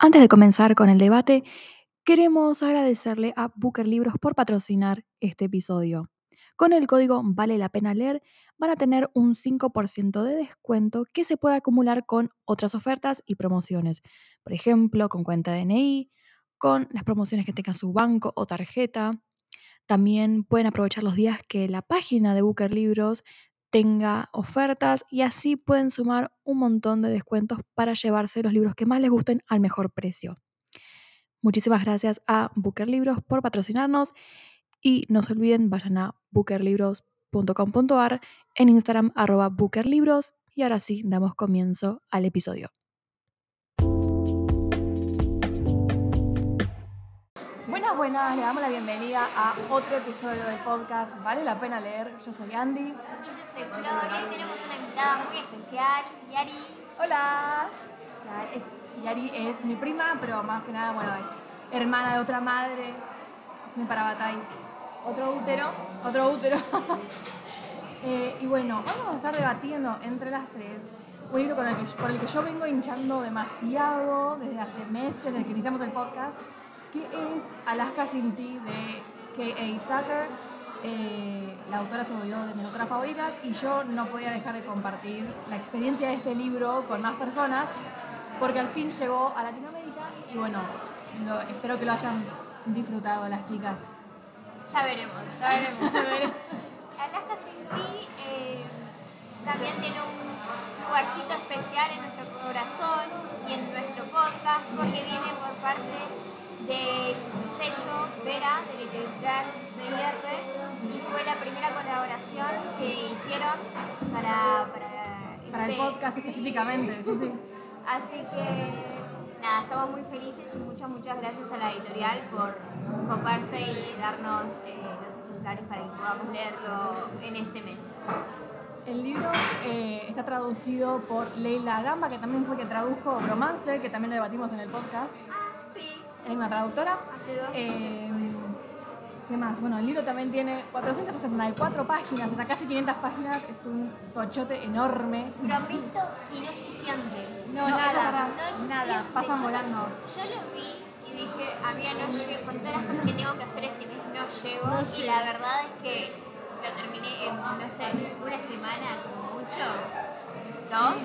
Antes de comenzar con el debate, queremos agradecerle a Booker Libros por patrocinar este episodio. Con el código Vale la pena leer van a tener un 5% de descuento que se puede acumular con otras ofertas y promociones. Por ejemplo, con cuenta DNI, con las promociones que tenga su banco o tarjeta. También pueden aprovechar los días que la página de Booker Libros tenga ofertas y así pueden sumar un montón de descuentos para llevarse los libros que más les gusten al mejor precio. Muchísimas gracias a Booker Libros por patrocinarnos y no se olviden, vayan a bookerlibros.com.ar, en Instagram arroba bookerlibros y ahora sí, damos comienzo al episodio. Buenas, buenas, le damos la bienvenida a otro episodio del podcast Vale la pena leer. Yo soy Andy. Y yo soy Flor y hoy tenemos una invitada muy especial, Yari. Hola. Yari es mi prima, pero más que nada, bueno, es hermana de otra madre. Es mi parabatay. Otro útero. Otro útero. Eh, y bueno, hoy vamos a estar debatiendo entre las tres un libro con el que, por el que yo vengo hinchando demasiado desde hace meses, desde que iniciamos el podcast, que es Alaska sin ti de K.A. Tucker. Eh, la autora se volvió de mis autoras favoritas y yo no podía dejar de compartir la experiencia de este libro con más personas porque al fin llegó a Latinoamérica y bueno, lo- espero que lo hayan disfrutado las chicas. Ya veremos, ya veremos. Alaska Sin Ti eh, también tiene un lugarcito especial en nuestro corazón y en nuestro podcast porque viene por parte del sello Vera de Literatura BR y fue la primera colaboración que hicieron para, para, Para el este- podcast sí. específicamente, sí, sí. Así que nada, estamos muy felices y muchas, muchas gracias a la editorial por coparse y darnos eh, los ejemplares para que podamos leerlo en este mes. El libro eh, está traducido por Leila Gamba, que también fue que tradujo Romance, que también lo debatimos en el podcast. Sí, Es una traductora. hace dos. Eh, ¿Qué más? Bueno, el libro también tiene 464 páginas, o sea, casi 500 páginas. Es un tochote enorme. Prometo y no se siente. No, nada, no se nada, pasan Yo- volando. Yo lo vi y dije, amiga, no llego, con todas las cosas que tengo que hacer este mes no llego. No y la verdad es que lo terminé en, no sé, una semana como mucho. ¿Dos?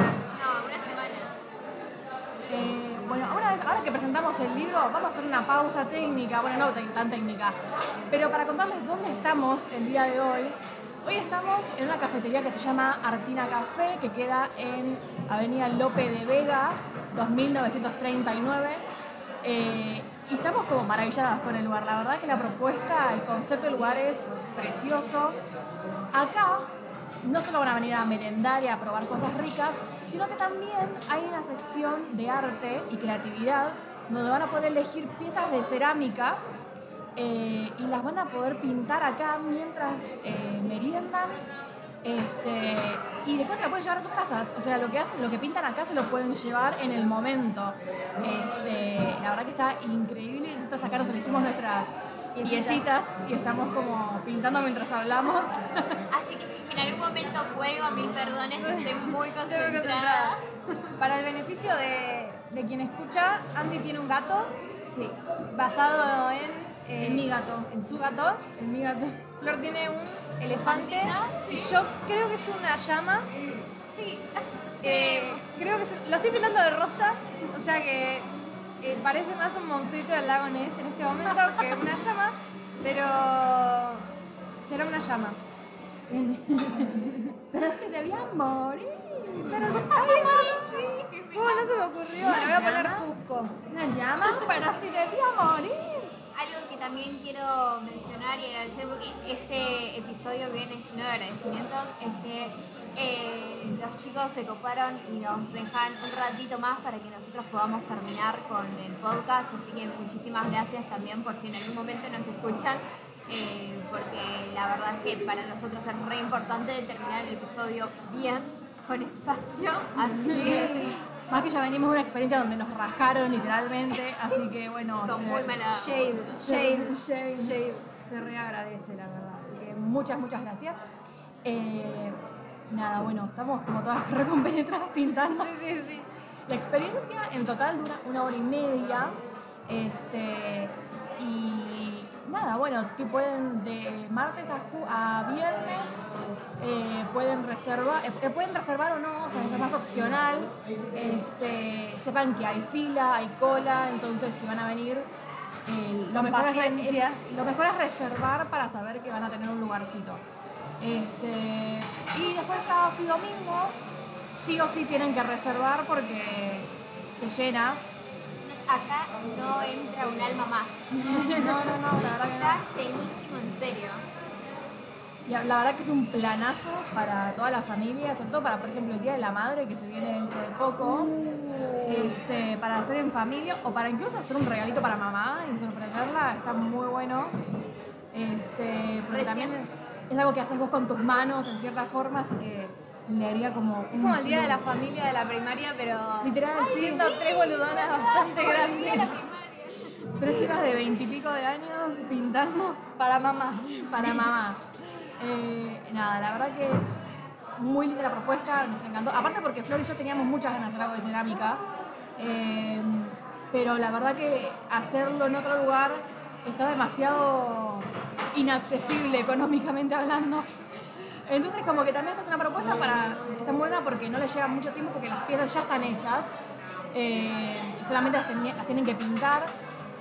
No, una semana. Eh, bueno, una vez, que presentamos el libro, vamos a hacer una pausa técnica, bueno, no tan- tan técnica, pero para contarles dónde estamos el día de hoy. Hoy estamos en una cafetería que se llama Artina Café, que queda en Avenida Lope de Vega, 2939. Eh, y estamos como maravilladas con el lugar. La verdad que la propuesta, el concepto del lugar es precioso. Acá no solo van a venir a merendar y a probar cosas ricas, sino que también hay una sección de arte y creatividad donde van a poder elegir piezas de cerámica eh, y las van a poder pintar acá mientras eh, meriendan. Este, y después se la pueden llevar a sus casas. O sea, lo que hacen, lo que pintan acá se lo pueden llevar en el momento. Este, la verdad que está increíble. Nosotros acá nos elegimos nuestras piecitas y estamos como pintando mientras hablamos. Así que si en algún momento cuelgo, mil perdones, estoy muy concentrada. Para el beneficio de, de quien escucha, Andy tiene un gato Sí, basado en, eh, En mi gato. En su gato. en mi gato. Flor tiene un elefante y yo creo que es una llama. Sí. Eh, creo que es- lo estoy pintando de rosa, o sea que parece más un monstruito del lago Ness en este momento que una llama, pero será una llama. Pero se debía morir. Pero, ay, ¿Cómo no se me ocurrió? Le voy a poner Cusco. Una llama, pero si debía morir. Algo que también quiero mencionar y agradecer porque este episodio viene lleno de agradecimientos es que eh, los chicos se coparon y nos dejan un ratito más para que nosotros podamos terminar con el podcast, así que muchísimas gracias también por si en algún momento nos escuchan, eh, porque la verdad es que para nosotros es re importante terminar el episodio bien, con espacio, así que Más que ya venimos de una experiencia donde nos rajaron literalmente, así que bueno. con muy mala... Shade, Shade, shade, shade. shade. Se reagradece, la verdad. Así que muchas, muchas gracias. Eh, nada, bueno, estamos como todas recompenetradas pintando. Sí, sí, sí. La experiencia en total dura una hora y media. Este, y nada, bueno, te pueden de martes a, ju- a viernes eh, pueden reservar, eh, eh, pueden reservar o no, o sea, es más opcional. Este, sepan que hay fila, hay cola, entonces si van a venir, eh, lo, mejor es, lo mejor es reservar para saber que van a tener un lugarcito. Este, y después sábados y domingos, sí o sí tienen que reservar porque se llena. Acá no entra un alma más. No, no, no, la verdad que no. Está llenísimo, en serio. Y la verdad que es un planazo para toda la familia, sobre todo para, por ejemplo, el Día de la Madre, que se viene dentro de poco, este, para hacer en familia o para incluso hacer un regalito para mamá y sorprenderla, está muy bueno. Este, Recién- también es algo que haces vos con tus manos, en cierta forma, así que le haría como... Es como el día de la familia de la primaria, pero Literal, sí. siendo tres boludonas bastante grandes Tres chicas de veintipico de años pintando para mamá. para mamá. Eh, nada, la verdad que muy linda la propuesta, nos encantó. Aparte porque Flor y yo teníamos muchas ganas de hacer algo de cerámica, eh, pero la verdad que hacerlo en otro lugar está demasiado inaccesible económicamente hablando. Entonces como que también esta es una propuesta para que está buena porque no le lleva mucho tiempo porque las piezas ya están hechas, eh, solamente las, tienen que pintar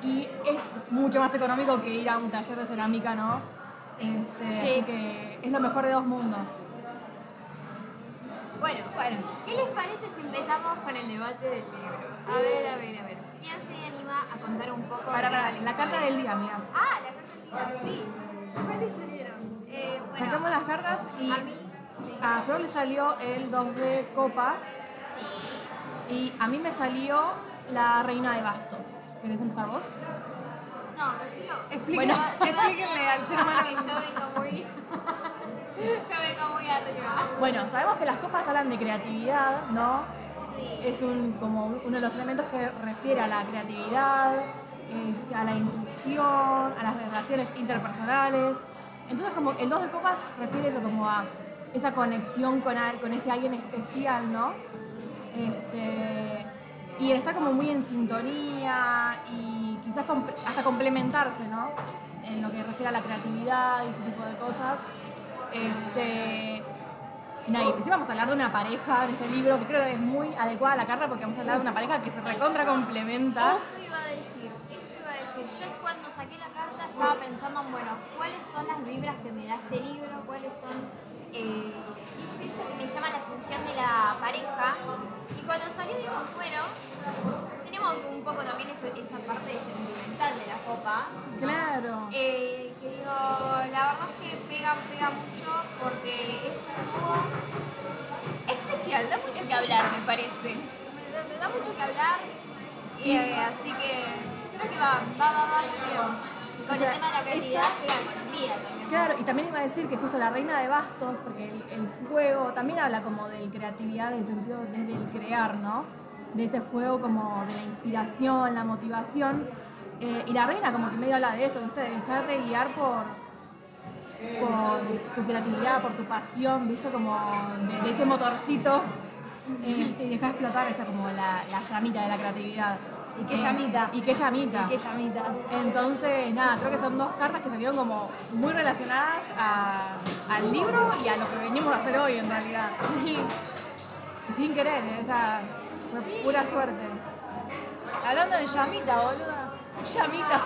y es mucho más económico que ir a un taller de cerámica, ¿no? Este, Sí. Que es lo mejor de dos mundos. Bueno, bueno, ¿qué les parece si empezamos con el debate del libro? A ver, a ver, a ver. ¿Quién se anima a contar un poco Para, de para, qué va la carta del día, amiga. Ah, la carta del día, sí. ¿Cuáles salieron? Eh, bueno, Sacamos las cartas y a mí, sí. a Flor le salió el 2 de copas y a mí me salió la reina de bastos. ¿Querés empezar vos? No, decilo. Explíquenle, Bueno, al ser humano yo vengo muy... yo vengo muy arriba. Bueno, sabemos que las copas hablan de creatividad, ¿no? Es un, como uno de los elementos que refiere a la creatividad, este, a la intuición, a las relaciones interpersonales. Entonces, como el 2 de copas refiere eso como a esa conexión con, al- con ese alguien especial, ¿no? Este, y está como muy en sintonía y quizás hasta complementarse, ¿no? En lo que refiere a la creatividad y ese tipo de cosas. Este, y nada, y encima vamos a hablar de una pareja en este libro que creo que es muy adecuada a la carta porque vamos a hablar de una pareja que se recontra complementa. Eso iba a decir, eso iba a decir. Yo cuando saqué la carta estaba pensando en, bueno, ¿cuáles son las vibras que me da este libro? ¿Cuáles son, eh, qué es eso que me llama la atención de la pareja? Y cuando salió digo, bueno, tenemos un poco también esa parte sentimental de la copa. Claro. Eh, pega, mucho porque es dúo especial, da mucho que hablar, me parece. Me da, da mucho que hablar, eh, así que creo que va, va, va, va. Y con O sea, el tema de la creatividad, pega con el día también. Claro, y también iba a decir que justo la reina de bastos, porque el, el fuego también habla como de creatividad en el sentido de- del crear, ¿no? De ese fuego como de la inspiración, la motivación. Eh, y la reina como que medio habla de eso, ¿viste? De dejarte guiar por, por tu creatividad, por tu pasión, ¿viste? Como de, de ese motorcito. este, y dejar explotar esa como la, la llamita de la creatividad. Y qué llamita. Y qué llamita. Y qué llamita. Entonces, nada, creo que son dos cartas que salieron como muy relacionadas a- al libro y a lo que venimos a hacer hoy en realidad. Sí. Sin querer, ¿eh? sea, fue pura suerte. Hablando de llamita, boluda. Llamita,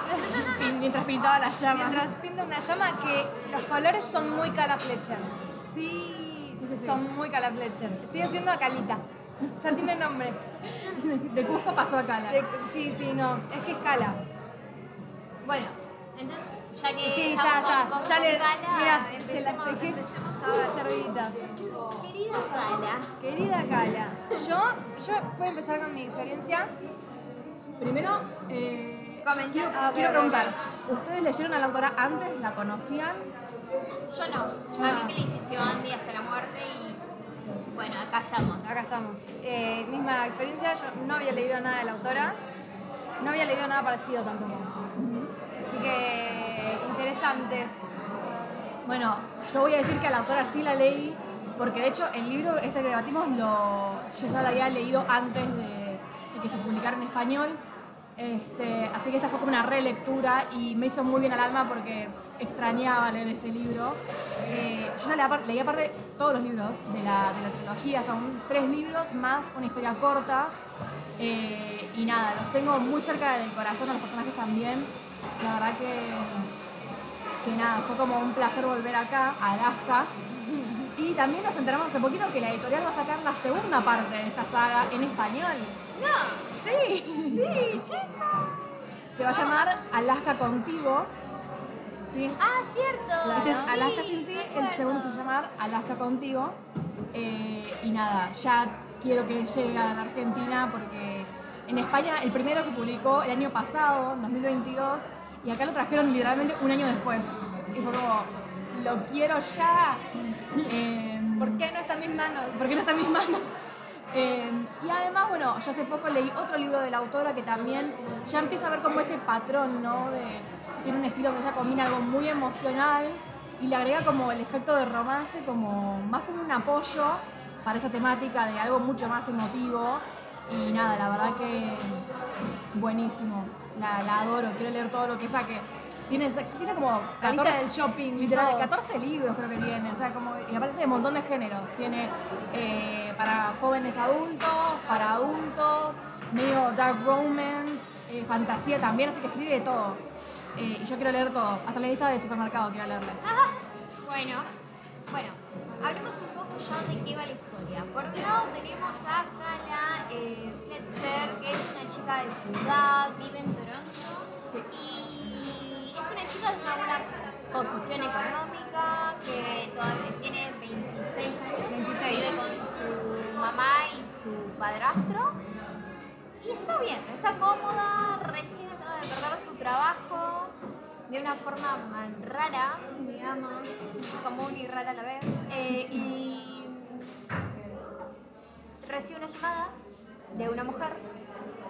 mientras pintaba la llama. Mientras pinta una llama que los colores son muy Cala Fletcher. Sí, sí, sí. sí. Son muy Cala Fletcher. Estoy haciendo a Calita. Ya tiene nombre. De Cusco pasó a Cala. De- sí, sí, no. Es que es Cala. Bueno, entonces, ya que Sí, ya está. con- Ya le. Gala, Mira, se la dejé a servidita. Querida Gala, Querida Cala, yo, yo voy a empezar con mi experiencia. Primero, eh. Quiero, quiero preguntar, ¿ustedes leyeron a la autora antes? ¿La conocían? yo no. Yo a mí me le insistió Andy hasta la muerte y bueno, acá estamos. Acá estamos. Eh, misma experiencia, yo no había leído nada de la autora, no había leído nada parecido tampoco. Así que interesante. Bueno, yo voy a decir que a la autora sí la leí, porque de hecho el libro este que debatimos lo, yo ya lo había leído antes de, que se publicara en español. Este, así que esta fue como una relectura y me hizo muy bien al alma porque extrañaba leer este libro. Eh, yo ya leí aparte, todos los libros de la, de la trilogía, son tres libros más una historia corta. Eh, y nada, los tengo muy cerca del corazón, a los personajes también. La verdad que, que nada, fue como un placer volver acá, a Alaska. Y también nos enteramos hace poquito que la editorial va a sacar la segunda parte de esta saga en español. No, Sí. sí, chica. Se va a llamar Alaska Contigo. ¿Sí? Ah, cierto. Este es Sí, Alaska sin ti, el segundo se va a llamar Alaska Contigo. Eh, y nada, ya quiero que llegue a la Argentina porque en España el primero se publicó el año pasado, en 2022, y acá lo trajeron literalmente un año después. Y fue como, lo quiero ya. Eh, ¿Por qué no está en mis manos? porque no está en mis manos. Eh, y además, bueno, yo hace poco leí otro libro de la autora que también ya empieza a ver como ese patrón, ¿no? Tiene un estilo que ella combina algo muy emocional y le agrega como el efecto de romance, como más como un apoyo para esa temática de algo mucho más emotivo. Y nada, la verdad que buenísimo. La adoro, quiero leer todo lo que saque. Tiene, tiene como La lista del shopping y literal, todo. 14 libros creo que tiene, o sea, como, y aparte de un montón de géneros. Tiene eh, para jóvenes adultos, para adultos, medio dark romance, eh, fantasía también, así que escribe de todo. Eh, y yo quiero leer todo, hasta la lista de supermercado quiero leerla. Ajá. Bueno, bueno, hablemos un poco ya de qué va la historia. Por un lado tenemos a Kala Fletcher, que es una chica de ciudad, vive en Toronto y es una chica de una buena posición económica que todavía tiene 26 años. 26. Vive con su mamá y su padrastro. Y está bien, está cómoda, recién acaba de perder su trabajo de una forma rara, digamos, común y rara a la vez. Eh, y recibe una llamada de una mujer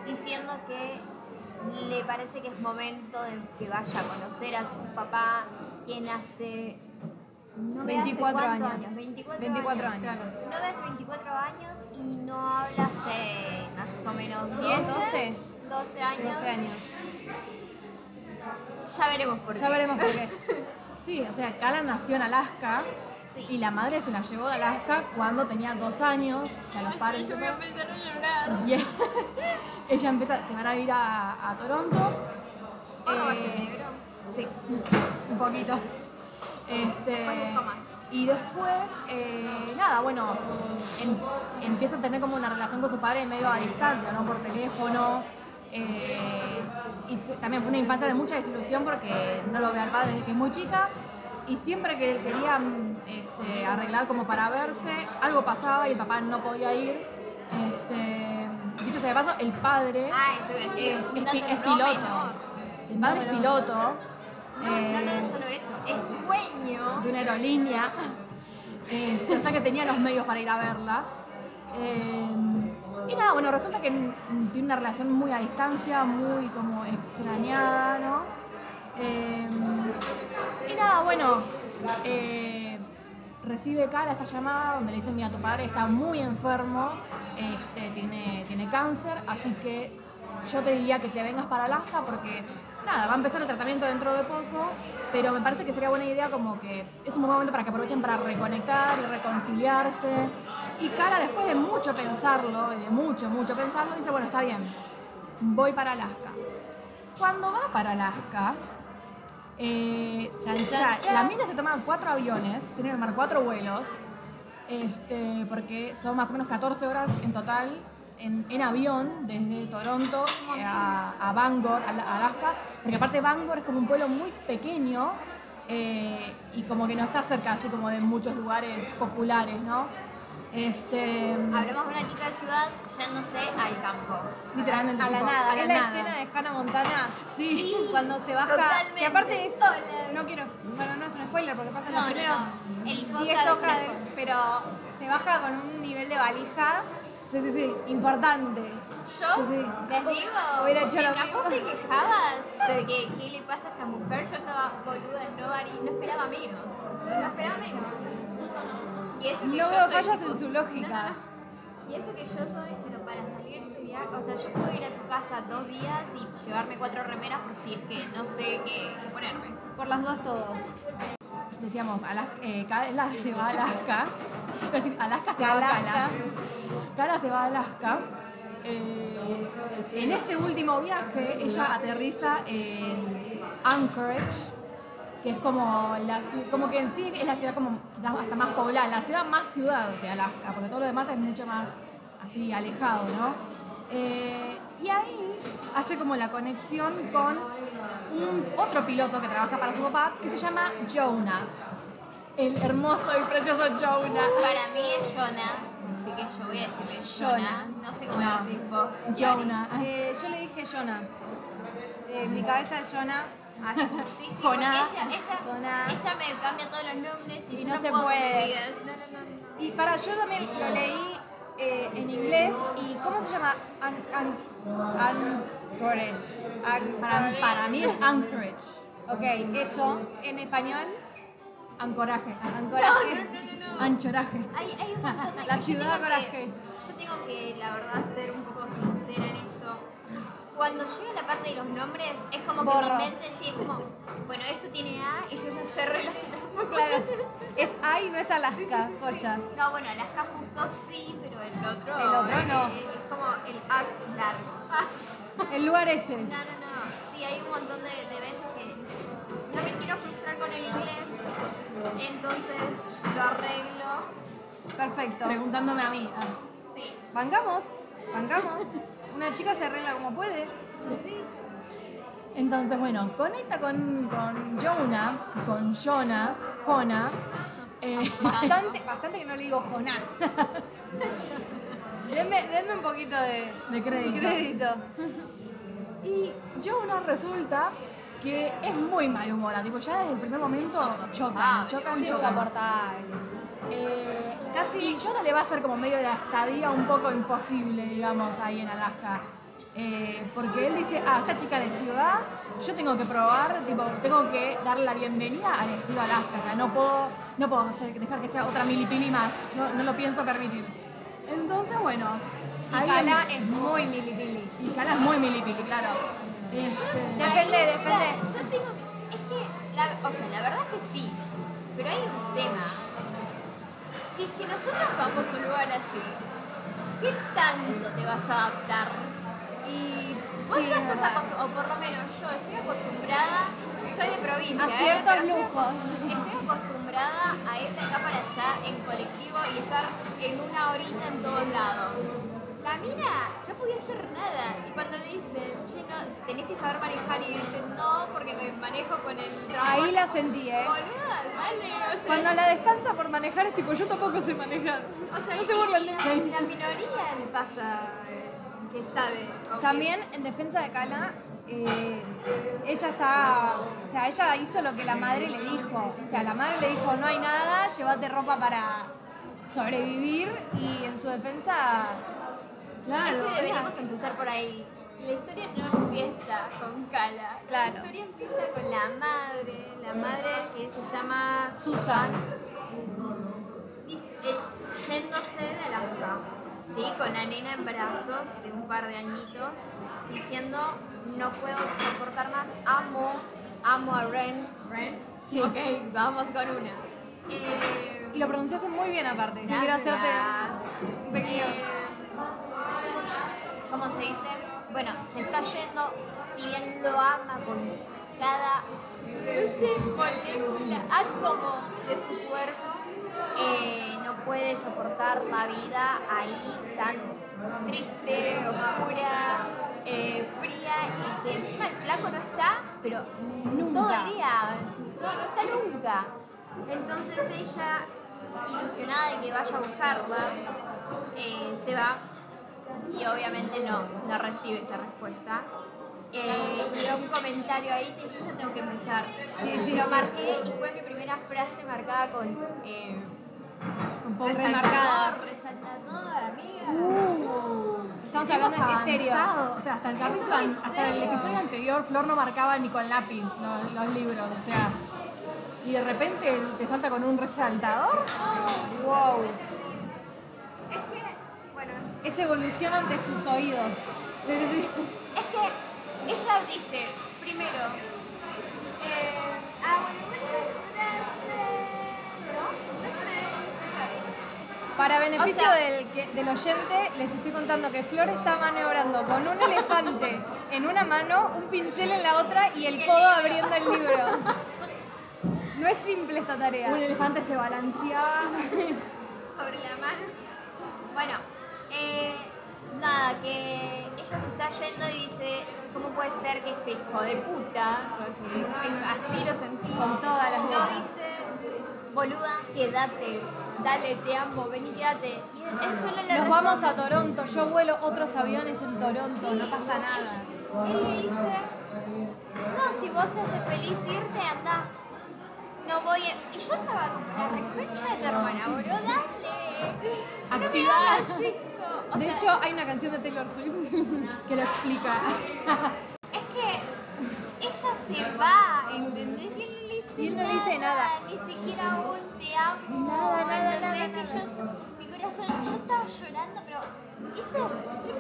diciendo que le parece que es momento de que vaya a conocer a su papá, quien hace... no ve hace 24 cuánto años. 24, 24 años. años. No ve hace 24 años y no habla hace más o menos 10, 12, 12. 12 años. 12 años. Ya veremos por qué. Ya veremos por qué. Sí, o sea, Kala nació en Alaska. Y la madre se la llevó de Alaska cuando tenía dos años, o sea, los padres... Yo voy a empezar a llorar. Y ella empieza, se van a ir a, a Toronto. Eh, sí, un poquito. Este, y después, eh, nada, bueno, em- empieza a tener como una relación con su padre medio a distancia, ¿no? Por teléfono. eh, y su- también fue una infancia de mucha desilusión porque no lo ve al padre desde que es muy chica. Y siempre que querían este, arreglar como para verse, algo pasaba y el papá no podía ir. Este, dicho sea de paso, el padre Ah, eso es, piloto. El padre es piloto No, no, eh, no solo eso, es dueño. de una aerolínea. Eh, o sea que tenía los medios para ir a verla. Eh, y nada, bueno, resulta que tiene una relación muy a distancia, muy como extrañada, ¿no? Eh, y nada, bueno, eh, recibe cara esta llamada donde le dicen, mira, tu padre está muy enfermo, este, tiene, tiene cáncer, así que yo te diría que te vengas para Alaska porque, nada, va a empezar el tratamiento dentro de poco, pero me parece que sería buena idea como que es un buen momento para que aprovechen para reconectar y reconciliarse. Y Cara, después de mucho pensarlo, y de mucho, mucho pensarlo, dice, bueno, está bien, voy para Alaska. Cuando va para Alaska, eh, Chan, o chan, sea, chan. la mina se toma cuatro aviones, tiene que tomar cuatro vuelos, este, porque son más o menos 14 horas en total en, en avión desde Toronto eh, a, a Bangor, a Alaska, porque aparte Bangor es como un pueblo muy pequeño eh, y como que no está cerca así como de muchos lugares populares, ¿no? Este, Hablamos de una chica de ciudad yéndose al campo. literalmente A la tipo, nada. a la es la nada. escena de Hannah Montana. Sí. Cuando se baja. Totalmente. Y aparte es. Sola. No quiero. Bueno, no es un spoiler porque pasa en No, los primeros no. El podcast 10 de hojas. de- pero se baja con un nivel de valija Sí, sí, sí. importante. Yo Sí, sí. les digo, Hubiera hecho lo vos te mismo. quejabas de que qué le pasa a esta mujer, yo estaba boluda en Nobody, no esperaba menos. No esperaba menos. Y eso que No veo fallas tipo- en su lógica. No, no, no. Y eso que yo soy, pero para salir de viaje, o sea, yo puedo ir a tu casa dos días y llevarme cuatro remeras por si es que no sé qué, ponerme. Por las dos todo. Decíamos, Alaska, eh, Kala se va a Alaska. Decir, Alaska se va a Alaska. Kala. Kala se va a Alaska. Eh, en ese último viaje, ella aterriza en Anchorage, que es como la como que en sí es la ciudad como quizás hasta más poblada, la ciudad más ciudad de Alaska, porque todo lo demás es mucho más así alejado, ¿no? Eh, y ahí hace como la conexión con un otro piloto que trabaja para su papá, que se llama Jonah. El hermoso y precioso Jonah. Para mí es Jonah, así que yo voy a decirle Jonah, no sé cómo No. lo decís vos. Jonah. Eh, yo le dije Jonah. Eh, mi cabeza es Jonah. Ah, sí, sí, porque Jonah. ella, ella, Jonah. ella me cambia todos los nombres y, Y yo no se puedo con puede. No, no, no, no. Y para yo también lo leí eh, en inglés y ¿cómo se llama? An, an, Anchorage. An- Para, para mí es Anchorage. Ok, eso en español, Ancoraje. ancoraje. Anchoraje. Hay, hay un montón de La ciudad tengo coraje. que- Yo tengo que, la verdad, ser un poco sincera en esto. Cuando llega la parte de los nombres, es como que Borro. mi mente sí es como, bueno, esto tiene A y yo ya sé relacionar un poco. Claro. Es A y no es Alaska, joya. No, bueno, Alaska justo sí, pero el otro. El otro no. Es, como el A largo. El lugar ese. no, no, no. Sí, hay un montón de, de veces que no me quiero frustrar con el inglés, entonces lo arreglo. Perfecto. Preguntándome a mí. Ah. Sí. Bancamos, bancamos. Una chica se arregla como puede. Sí. Entonces, bueno, conecta con, con Jonah, con Jonah, Jonah. eh, Bastante, bastante que no le digo Joná. denme, denme un poquito de, De crédito. de crédito. y Jonah resulta que es muy malhumorado. Tipo, ya desde el primer momento chocan, chocan, Sí, chocan. Eh, Casi- Y Jonah le va a hacer como medio la estadía un poco imposible, digamos, ahí en Alaska. Eh, porque él dice, ah, esta chica de ciudad, yo tengo que probar, tipo, tengo que darle la bienvenida al estilo Alaska. O sea, no puedo, no puedo hacer- dejar que sea otra milipili más. No, no lo pienso permitir. Entonces, bueno. Y Cala es muy milipili. y Cala es muy milipili, claro. Este, defende. mira, Yo tengo que. Es que. La, o sea, la verdad es que sí. Pero hay un tema. Si es que nosotros vamos a un lugar así, ¿qué tanto te vas a adaptar? Y Vos sí, ya es estás acostumbrada, o por lo menos yo estoy acostumbrada, soy de provincia. A ¿eh? ciertos lujos. Estoy acostumbrada a ir de acá para allá en colectivo y estar en una horita en todos lados. La mina podía hacer nada. Y cuando le dicen, che, no, tenés que saber manejar, y dicen, no, porque me manejo con el transporte. Ahí la sentí, ¿eh? Boluda, dale, o sea, Cuando la descansa por manejar es tipo, yo tampoco sé manejar. o sea, no y mí. la, la minoría le pasa eh, que sabe. También en defensa de Cala, eh, ella está, o sea, ella hizo lo que la madre le dijo. O sea, la madre le dijo, no hay nada, llévate ropa para sobrevivir y en su defensa, claro. Es que deberíamos empezar por ahí. La historia no empieza con Cala. Claro. La historia empieza con la madre. La madre que se llama Susan. eh, yéndose de Alaska. ¿Sí? Con la nena en brazos de un par de añitos. Diciendo, no puedo soportar más. Amo, amo a Ren. ¿Ren? Sí. Ok, vamos con una. Eh, y lo pronunciaste muy bien aparte. Quiero Gracias. hacerte un pequeño... Eh, ¿Cómo se dice? Bueno, se está yendo, si bien lo ama con cada molécula, átomo de su cuerpo, eh, no puede soportar la vida ahí tan triste, oscura, eh, fría y que encima el flaco no está, pero Nunca. todo el día, no, no está nunca. Entonces ella, ilusionada de que vaya a buscarla, eh, se va y obviamente no, no recibe esa respuesta. Eh, y un comentario ahí que yo ya tengo que empezar. Sí, sí, Lo sí. marqué y fue mi primera frase marcada con eh, poco Remarcada. resaltador, amiga. Uh, estamos hablando en serio. O sea, hasta el capítulo, hasta el episodio anterior, Flor no marcaba ni con lápiz los, los libros, o sea. Y de repente te salta con un resaltador. Wow. Es evolución ante sus oídos. Sí, sí, sí. Es que ella dice, primero, eh, ah. Para beneficio O sea- del, que- del oyente, les estoy contando que Flor está maniobrando con un elefante en una mano, un pincel en la otra y el codo abriendo el libro. No es simple esta tarea. Un elefante se balanceaba. sobre la mano. Bueno, eh, nada, que ella se está yendo y dice, ¿cómo puede ser que este hijo de puta, porque es- así lo sentí, Con todas las no dice, boluda, quédate, dale, te amo, quédate. Y él solo le Nos vamos a Toronto, yo vuelo otros aviones en Toronto, no pasa nada. Él le dice, no, si vos te haces feliz irte, anda. No voy a... Y yo estaba como la reconcha de tu hermana, boludo, dale. Activa. No me hagas esto. De sea, hecho, hay una canción de Taylor Swift. que lo explica. Es que ella se va, ¿entendés? Y él no le dice, Y él no le dice nada. Ni siquiera un te amo. Nada, nada, ¿entendés? nada, Que yo, mi corazón, yo estaba llorando, pero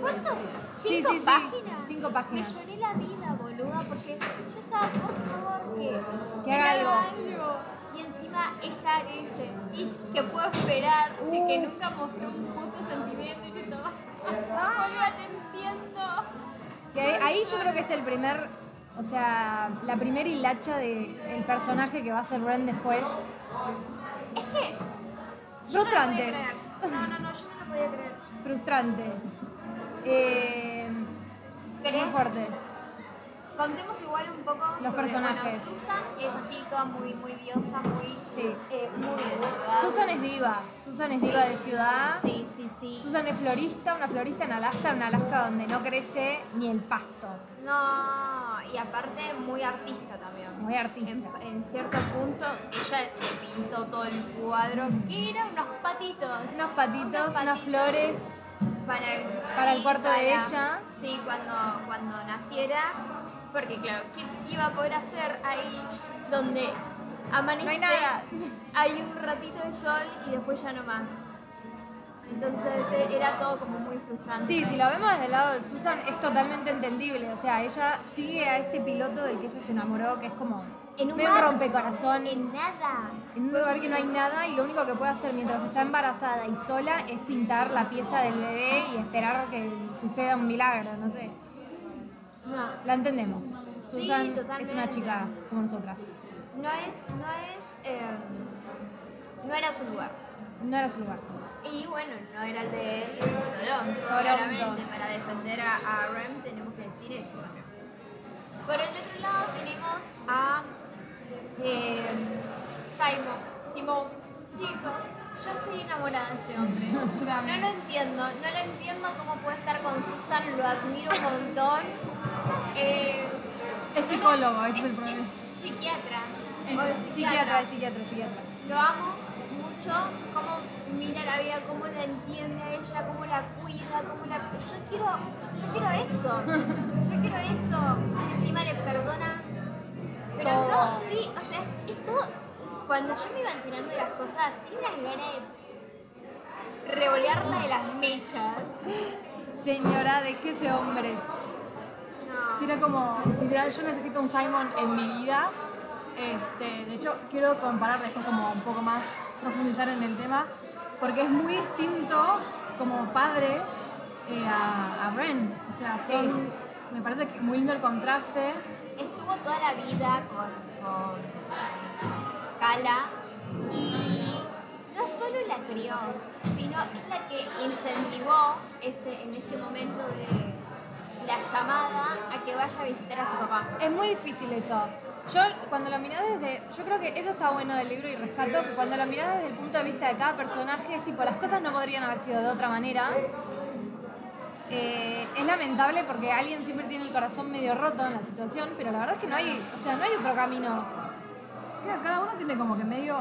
¿cuántos? Sí, ¿Cinco sí, sí, páginas? cinco páginas. Me lloré la vida, boluda, porque yo estaba, por favor, que, Que haga algo. algo. Y encima ella le dice, ¿y qué puedo esperar? Es que nunca mostró un sentimiento. Y yo estaba, boluda, te entiendo. Que ahí- ahí yo creo que es el primer, o sea, la primera hilacha del personaje que va a ser Bren después. Es que. Yo no lo Frustrante. podía creer. No, no, no, yo no lo podía creer. Frustrante. Eh, muy fuerte. Contemos igual un poco. Los personajes. Bueno, Susan es así, toda muy, muy diosa, muy. Sí. eh, muy de ciudad. Susan es diva. Susan es diva de ciudad. Sí, sí, sí. Susan es florista, una florista en Alaska, en Alaska donde no crece ni el pasto. No, y aparte muy artista también. Muy artista. En, en ciertos puntos, ella le pintó todo el cuadro, que eran unos patitos. Unos patitos, Unos unas patitos. flores. para el, Para el cuarto de ella. Sí, cuando, cuando naciera. Porque claro, ¿qué iba a poder hacer ahí donde amanece? No hay nada. Hay un ratito de sol y después ya no más. Entonces eh, era todo como muy frustrante. Sí, si lo vemos desde el lado de Susan es totalmente entendible. O sea, ella sigue a este piloto del que ella se enamoró, que es como En un medio bar. rompecorazón. En nada. En un lugar que no hay nada y lo único que puede hacer mientras está embarazada y sola es pintar la pieza del bebé y esperar que suceda un milagro, no sé. No. La entendemos. Sí, Susan es una chica como nosotras. No es, no es, eh, no era su lugar. No era su lugar. Y bueno, no era el de él, Toronto. Claramente, para defender a, a Rem tenemos que decir eso. Por el otro lado tenemos a eh, Simon. Simón. Chicos, yo estoy enamorada de ese hombre. Yo también. No lo entiendo, no lo entiendo cómo puede estar con Susan, lo admiro un montón. Eh, Es psicólogo, ese es el es, problema. es psiquiatra. Es psiquiatra, es psiquiatra, psiquiatra. Lo amo mucho, cómo mira la vida, cómo la entiende a ella, cómo la cuida, cómo la... Yo quiero, yo quiero eso, yo quiero eso. Encima le perdona. Pero Todo. no, sí, o sea, esto, cuando yo me iba enterando de las cosas, tenía unas ganas de revolearla de las mechas. Señora, deje ese hombre. No. Sí, era como, literal, yo necesito un Simon en mi vida. Este, de hecho, quiero comparar después como un poco más, profundizar en el tema, porque es muy distinto como padre eh, a, a Bren. O sea, son, me parece que muy lindo el contraste. estuvo toda la vida con, con Kala y no solo la crió, sino es la que incentivó este, en este momento de la llamada a que vaya a visitar a su papá. Es muy difícil eso. Yo cuando lo mirás desde, yo creo que eso está bueno del libro y rescato que cuando lo mirás desde el punto de vista de cada personaje es tipo las cosas no podrían haber sido de otra manera. Eh, es lamentable porque alguien siempre tiene el corazón medio roto en la situación, pero la verdad es que no hay, o sea, no hay otro camino. Cada uno tiene como que medio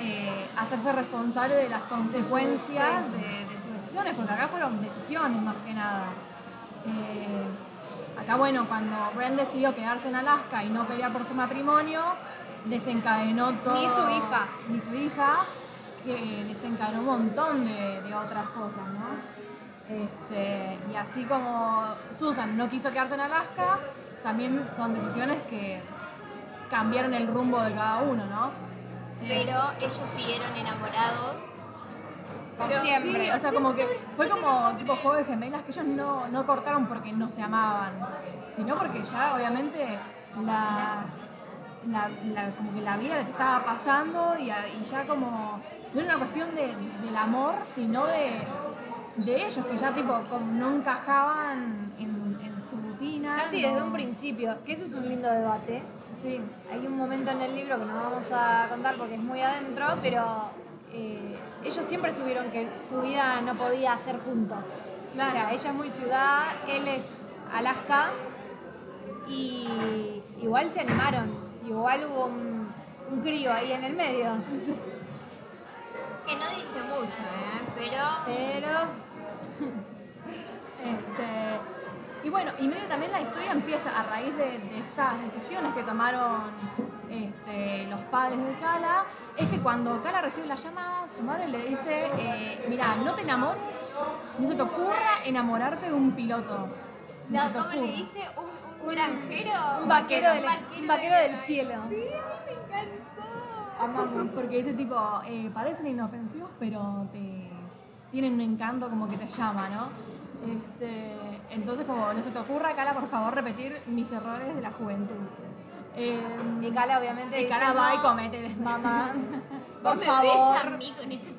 eh, hacerse responsable de las consecuencias de sus decisiones, porque acá fueron decisiones más que nada. Eh, acá, bueno, cuando Bren decidió quedarse en Alaska y no pelear por su matrimonio, desencadenó todo. Ni su hija. Ni su hija, que desencadenó un montón de, de otras cosas, ¿no? Este, y así como Susan no quiso quedarse en Alaska, también son decisiones que cambiaron el rumbo de cada uno, ¿no? Eh, Pero ellos siguieron enamorados. Por siempre. sí, o sea, como que fue como tipo juego de gemelas que ellos no, no cortaron porque no se amaban, sino porque ya obviamente la, la- la- como que la vida les estaba pasando y, ya como no era una cuestión de, del amor, sino de, de ellos que ya tipo como no encajaban en, en su rutina. Casi no- desde un principio, que eso es un lindo debate. Sí, Hay un momento en el libro que no vamos a contar porque es muy adentro, pero eh, ellos siempre subieron que su vida no podía ser juntos. Claro. O sea, ella es muy ciudad, él es Alaska y igual se animaron. Igual hubo un, un crío ahí en el medio. Que no dice mucho, ¿eh? Pero Pero Este, y bueno, y medio también la historia empieza a raíz de, de estas decisiones que tomaron este, los padres de Kala. Es que cuando Kala recibe la llamada, su madre le dice, eh, mira, no te enamores, no se te ocurra enamorarte de un piloto. No, ¿cómo le ocurra". dice? ¿Un, un granjero? un vaquero, del, un vaquero del cielo. Sí, me encantó. Amamos. Porque dice tipo, eh, parecen inofensivos, pero te, tienen un encanto como que te llama, ¿no? Este, entonces como no se te ocurra, Kala, por favor, repetir mis errores de la juventud. Eh, Y Cala obviamente Y Cala va y comete Mamá, por me favor. ves a mí con ese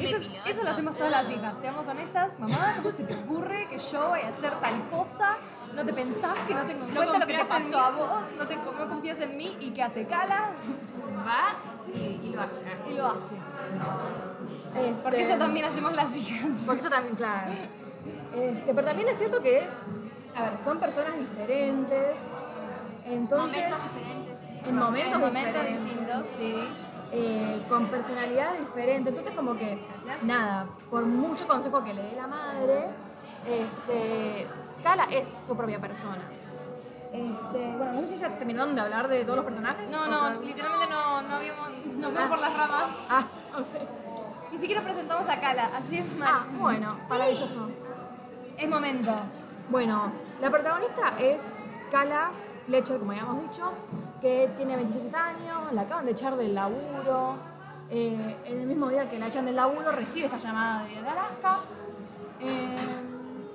Eso, es- eso lo hacemos todas las hijas, seamos honestas. Mamá, ¿cómo se te ocurre que yo vaya a hacer tal cosa? ¿No te pensás que no tengo en No cuenta lo que te pasó a vos? ¿No, te, no confías en mí? ¿Y qué hace Cala? Va y, y lo hace. Y lo hace. Este, Porque eso también hacemos las hijas. Porque eso también, claro. Este, pero también es cierto que, a ver, son personas diferentes. Entonces, Momentos diferentes. en momentos, En momentos distintos, sí. eh, con personalidades diferentes. Entonces, como que, Gracias. nada, por mucho consejo que le dé la madre, este, Kala es su propia persona. Este, bueno, no sé si ya terminaron de hablar de todos los personajes. No, ¿O no, literalmente no, no habíamos, nos fuimos por las ramas. Ah, ok. Ni siquiera presentamos a Cala, así es mal. Ah, bueno, maravilloso. Es momento. Bueno, la protagonista es Kala Fletcher, como habíamos dicho, que tiene 26 años, la acaban de echar del laburo. eh, en el mismo día que la echan del laburo, recibe esta llamada de, de Alaska. eh,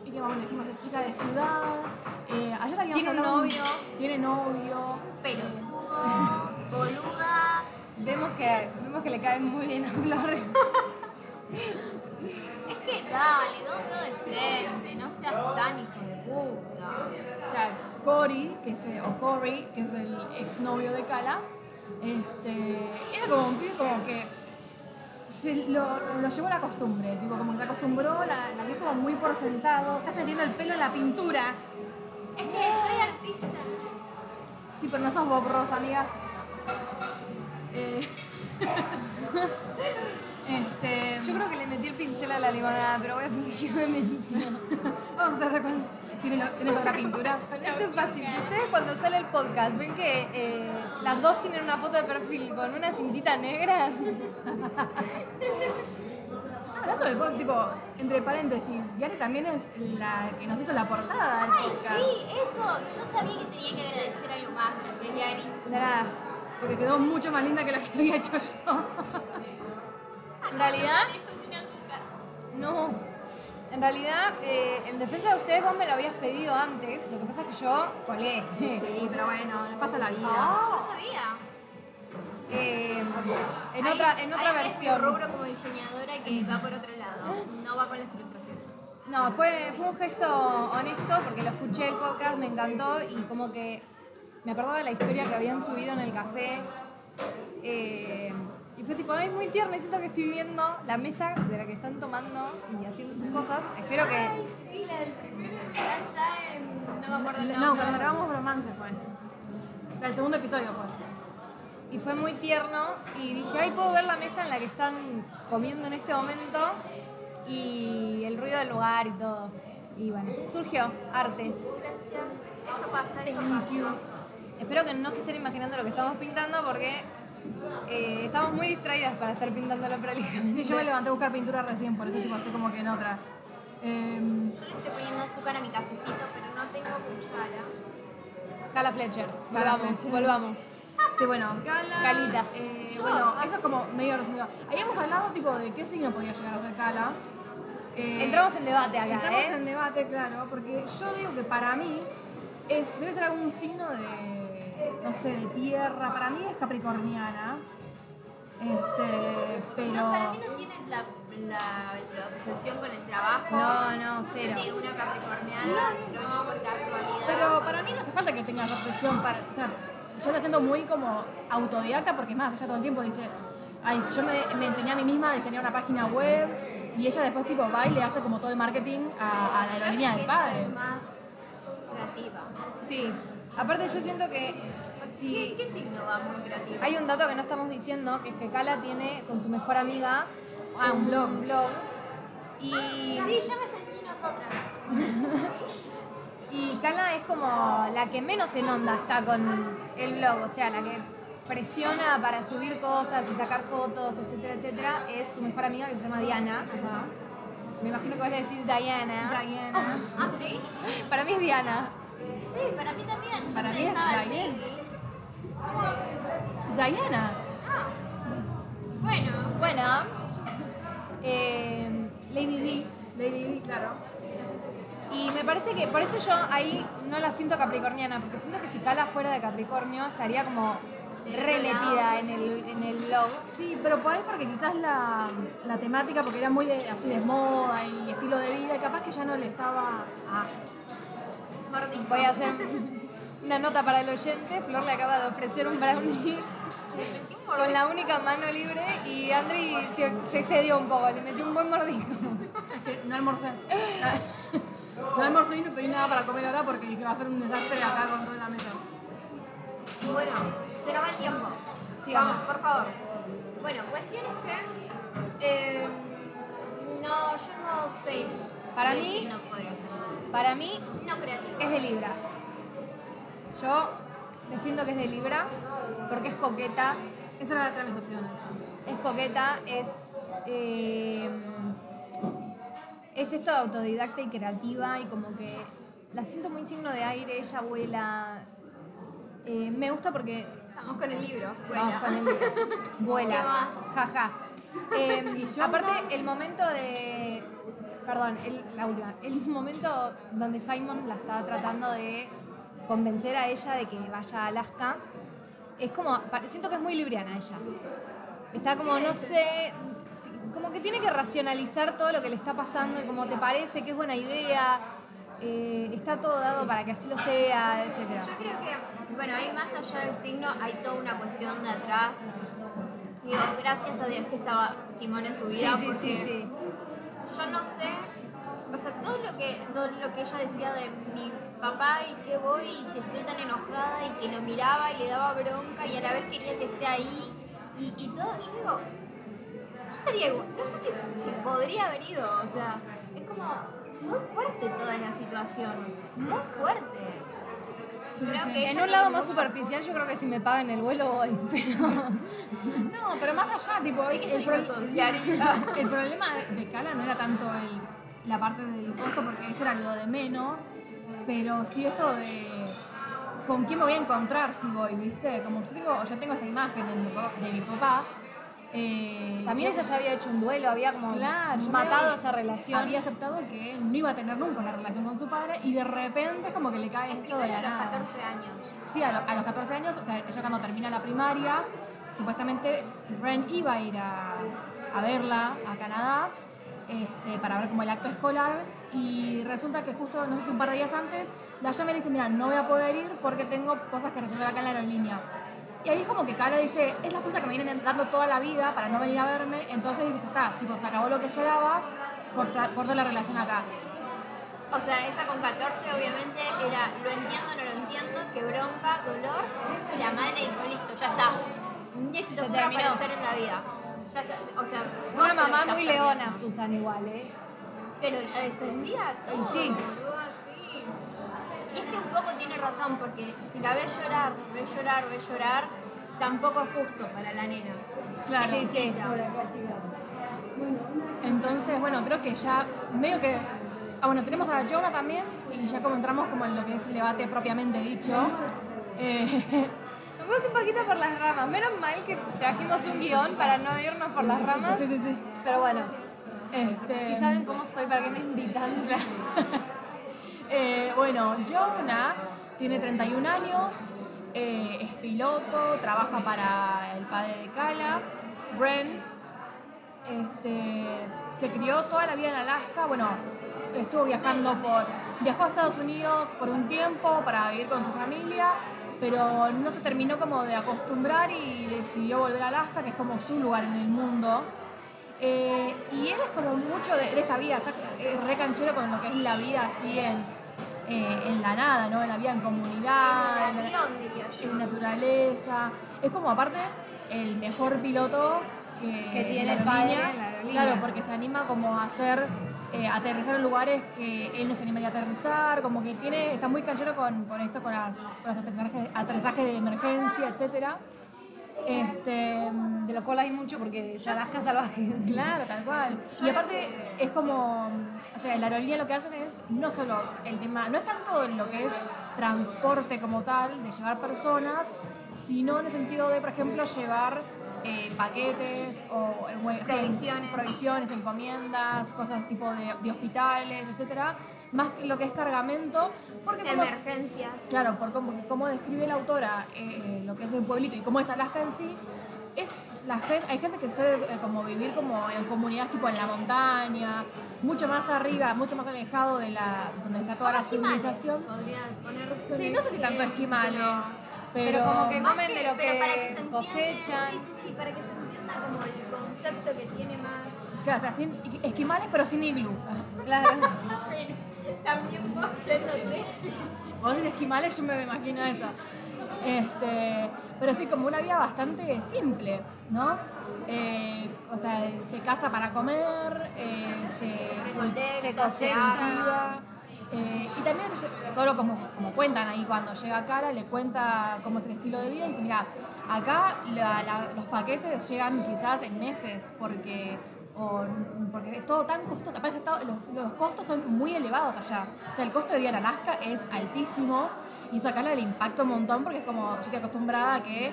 y que vamos, dijimos, es chica de ciudad. eh, ayer habíamos Tiene un novio. Tiene novio. Pelotudo, boluda. Vemos que, vemos que le cae muy bien a Flor. Es que dale, dámelo de frente, no seas tan hijo de puta. O sea, Cory, que es, el- o Corey, que es el exnovio de Kala, este, era como un pibe como que se lo, lo llevó a la costumbre, tipo como que se acostumbró, la, la como muy por sentado, estás metiendo el pelo en la pintura. Es que soy artista. Sí, pero no sos Bob Ross, amiga. Eh, este, Yo creo que le metí el pincel a la limonada, pero voy a fingir demencia. vamos a tratar con... ¿Tienes, ¿Tienes otra pintura? Esto es fácil. Si ustedes cuando sale el podcast ven que eh, las dos tienen una foto de perfil con una cintita negra, Hablando de Bob, tipo, entre paréntesis, Yari también es la que nos hizo la portada del Ay, podcast. sí, eso. Yo sabía que tenía que agradecer algo más. Gracias, Yari. de nada. Porque quedó mucho más linda que la que había hecho yo. En realidad, no. En realidad, eh, en defensa de ustedes, vos me lo habías pedido antes. Lo que pasa es que yo colé. Sí, pero bueno, les pasa la vida. No sabía. Eh, en Hay- otra, en otra hay medio versión. rubro como diseñadora que va por otro lado. No va con las ilustraciones. No, fue, fue un gesto honesto porque lo escuché el podcast, me encantó y como que me acordaba de la historia que habían subido en el café. eh, fue tipo, es muy tierno y siento que estoy viendo la mesa de la que están tomando y haciendo sus cosas. Espero que... Sí, la del primero allá en. No me acuerdo el No, nombre. cuando grabamos romance fue. El segundo episodio fue. Y fue muy tierno y dije, ay, puedo ver la mesa en la que están comiendo en este momento y el ruido del lugar y todo. Y bueno, surgió arte. Gracias. Eso pasa, eso pasa. Espero que no se estén imaginando lo que estamos pintando porque eh, estamos muy distraídas para estar pintando la prolija. Sí, yo me levanté a buscar pintura recién, por eso tipo, estoy como que en otra. Yo le estoy poniendo azúcar a mi cafecito, pero no tengo cuchara. Cala Fletcher. Cala Volvamos, Fletcher. volvamos. sí, bueno, Cala. Calita. eh, Yo- bueno, eso es como medio resumido. Habíamos hablado tipo de qué signo podría llegar a ser Cala. Eh, Entramos en debate acá, Entramos ¿eh? en debate, claro, porque yo digo que para mí es, debe ser algún signo de, no sé, de tierra. Para mí es capricorniana. Este, pero... No, para mí no tiene la, la, la obsesión con el trabajo. No, no, cero. De una capricorniana, pero ni por casualidad. Pero para mí no hace falta que tengas reflexión para. O sea, yo la siento muy como autodidacta porque más, ella todo el tiempo dice, ay, yo me, me enseñé a mí misma a diseñar una página web y ella después tipo va y le hace como todo el marketing a, a la aerolínea del padre. es más creativa. Sí. Aparte yo siento que ¿Qué, si ¿Qué signo va muy creativo? hay un dato que no estamos diciendo, que es que Cala tiene con su mejor amiga Ah, un blog. y, Sí, yo me sentí nosotras. y Cala es como la que menos en onda está con el blog, o sea, la que presiona para subir cosas y sacar fotos, etcétera, etcétera, es su mejor amiga que se llama Diana. Me imagino que vos le decís Diana. Diana. ¿Ah, sí? Para mí es Diana. Sí, para mí también. Para mí es. Lily. Diana. Bueno, Bueno, eh, Lady D. Lady Di, claro. Y me parece que por eso yo ahí no la siento capricorniana, porque siento que si Cala fuera de Capricornio estaría como re metida en el, en el blog. Sí, pero por ahí porque quizás la, la temática, porque era muy de, así de moda y estilo de vida, y capaz que ya no le estaba. Ah, mordisco. Voy a hacer una nota para el oyente. Flor le acaba de ofrecer un brownie con la única mano libre y Andri se, se excedió un poco, le metió un buen mordisco. Es que no almorcé. No almorcé y no pedí nada para comer ahora porque dije va a ser un desastre acá con toda la mesa. Bueno, se nos va el tiempo. Sigamos. Vamos, por favor. Bueno, cuestión es que. eh, no, yo no sé. Para mí-. Para mí No creativo. es de Libra. Yo defiendo que es de Libra porque es coqueta, Esa era otra de mis opciones. es coqueta, es. eh, es esto de autodidacta y creativa y como que la siento muy signo de aire, ella vuela. Eh, me gusta porque. Vamos con el libro. Vamos Bueno. con el libro. Vuela. Jaja. Eh, aparte, el momento de. Perdón, el- la última. El momento donde Simon la está tratando de convencer a ella de que vaya a Alaska. Es como. Siento que es muy libriana ella. Está como, no sé. Como que tiene que racionalizar todo lo que le está pasando y como te parece que es buena idea. eh, está todo dado para que así lo sea, etcétera. Yo creo que, bueno, hay más allá del signo, hay toda una cuestión de atrás. Digo, gracias a Dios que estaba Simón en su Sí, vida. sí, sí, porque sí. Yo no sé, o sea, todo lo que, todo lo que ella decía de mi papá y que voy y si estoy tan enojada y que lo miraba y le daba bronca y a la vez quería que esté ahí y, y todo, yo digo, yo estaría no sé si, si podría haber ido, o sea, es como muy fuerte toda la situación, muy fuerte. En un lado más superficial yo creo que si me pagan el vuelo voy, pero... No, pero más allá, tipo, ¿De el, el pro- problema de, Cala no era tanto el- la parte del costo, porque eso era lo de menos, pero sí esto de con quién me voy a encontrar si voy, ¿viste? Como yo tengo, yo tengo esta imagen de mi, de mi papá. Eh, También ella ya había hecho un duelo, había como Claro, matado esa relación. Había aceptado que no iba a tener nunca una relación con su padre y de repente como que le cae esto de la a los nada. 14 años. Sí, a, lo- a los 14 años, o sea, ella cuando termina la primaria, supuestamente Ren iba a ir a, a verla a Canadá este, para ver como el acto escolar y resulta que justo, no sé si un par de días antes, la llama y le dice, mira, no voy a poder ir porque tengo cosas que resolver acá en la aerolínea. Y ahí como que Cara dice, es la excusa que me vienen dando toda la vida para no venir a verme, entonces dice, "Ya está, tipo, se acabó lo que se daba, corta, corto la relación acá. O sea, ella con 14 obviamente era, lo entiendo, no lo entiendo, que bronca, dolor. Y la madre dijo, listo, ya está. Ni se te Se terminó. aparecer en la vida. Ya está. O sea, Una lo mamá muy leona, Susan, igual, ¿eh? Pero la defendía todo, Y sí. boludo, es que un poco tiene razón, porque si la ves llorar, ves llorar, ves llorar, tampoco es justo para la nena. Claro. Sí, sí. Entonces, bueno, creo que ya medio que ah, bueno, tenemos a Jonah también, y ya como entramos como en lo que es el debate propiamente dicho. Eh, fuimos un poquito por las ramas. Menos mal que trajimos un guion para no irnos por las ramas. sí, sí, sí. Pero bueno, Este, si saben cómo soy, ¿para qué me invitan? Eh, bueno, Jonah tiene 31 años, eh, es piloto, trabaja para el padre de Kala, Bren. Este, se crió toda la vida en Alaska, bueno, estuvo viajando por, viajó a Estados Unidos por un tiempo para vivir con su familia, pero no se terminó como de acostumbrar y decidió volver a Alaska, que es como su lugar en el mundo. Eh, y él es como mucho de, de esta vida, está re canchero con lo que es la vida así en, eh, en la nada, ¿no? En la vida en comunidad, en la, en naturaleza. Es como aparte el mejor piloto que, Que tiene en el padre aerolínea. en la aerolínea. Claro, porque se anima como a hacer, eh, aterrizar en lugares que él no se animaría a aterrizar, como que tiene, está muy canchero con, con esto, con, las, con los aterrizajes, aterrizajes de emergencia, etcétera. Este, De lo cual hay mucho porque es Alaska salvaje. Claro, tal cual. Y aparte es como, o sea, la aerolínea lo que hacen es no solo el tema, no es tanto en lo que es transporte como tal, de llevar personas, sino en el sentido de, por ejemplo, llevar eh, paquetes o eh, Provisiones. provisiones, encomiendas, cosas tipo de, de hospitales, etcétera, más que lo que es cargamento, porque como- Emergencias. Claro, por cómo, cómo describe la autora eh, lo que es el pueblito y cómo es Alaska en sí, es la gente, hay gente que suele eh, como vivir como en comunidades tipo en la montaña, mucho más arriba, mucho más alejado de la donde está toda la civilización. Podría ponerse Sí, no sé si tanto esquimales, pero, Pero como que comen de lo que para se cosechan. Sí, sí, sí, para que se entienda como el concepto que tiene más. claro, o sea, sin, esquimales pero sin iglú. Claro. También vos yéndote. Vos decís esquimales, yo me imagino eso. Este, pero sí, como una vida bastante simple, ¿no? Eh, o sea, se casa para comer, eh, se, Se se cosecha. eh, y también todo lo como, como cuentan ahí cuando llega Cara, le cuenta cómo es el estilo de vida y dice, mira, acá la- la- los paquetes llegan quizás en meses porque, o- porque es todo tan costoso. Aparte, todo- los, los costos son muy elevados allá. O sea, el costo de vida en Alaska es altísimo y eso acá le impacta un montón porque es como, yo estoy acostumbrada a que,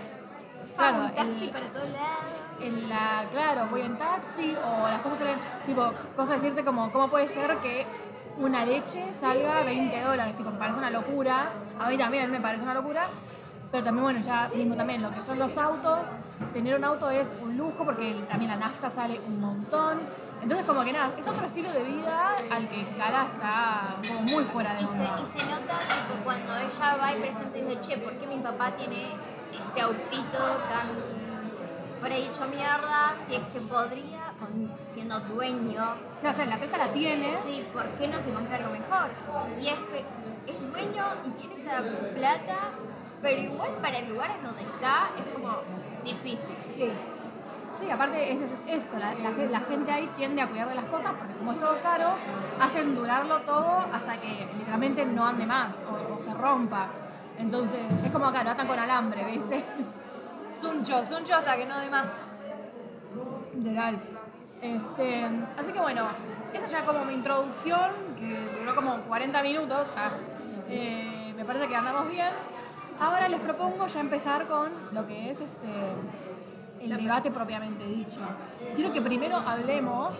claro, un taxi el- para todos lados. en la, claro, voy en taxi o las cosas salen, tipo, cosas decirte como, ¿cómo puede ser que una leche salga 20 dólares? Tipo, me parece una locura, a mí también me parece una locura, pero también, bueno, ya mismo también lo que son los autos, tener un auto es un lujo porque también la nafta sale un montón, entonces como que nada, es otro estilo de vida al que Cara está como muy fuera de Y se, onda. y se nota tipo, cuando ella va y presenta y dice, che, ¿por qué mi papá tiene este autito tan por ahí hecho mierda? Si es que podría, con- siendo dueño, Claro, o sea, la pesca la tiene, sí, ¿por qué no se compra algo mejor? Y es que es dueño y tiene esa plata, pero igual para el lugar en donde está es como difícil. Sí. Sí, aparte es esto, la, la gen- la gente ahí tiende a cuidar de las cosas porque como es todo caro, hacen durarlo todo hasta que literalmente no ande más o, o se rompa. Entonces, es como acá, lo atan con alambre, ¿viste? Suncho, suncho hasta que no dé más. Literal. Este, así que bueno, esa ya como mi introducción, que duró como 40 minutos, ah, eh, me parece que andamos bien. Ahora les propongo ya empezar con lo que es este el debate propiamente dicho. Quiero que primero hablemos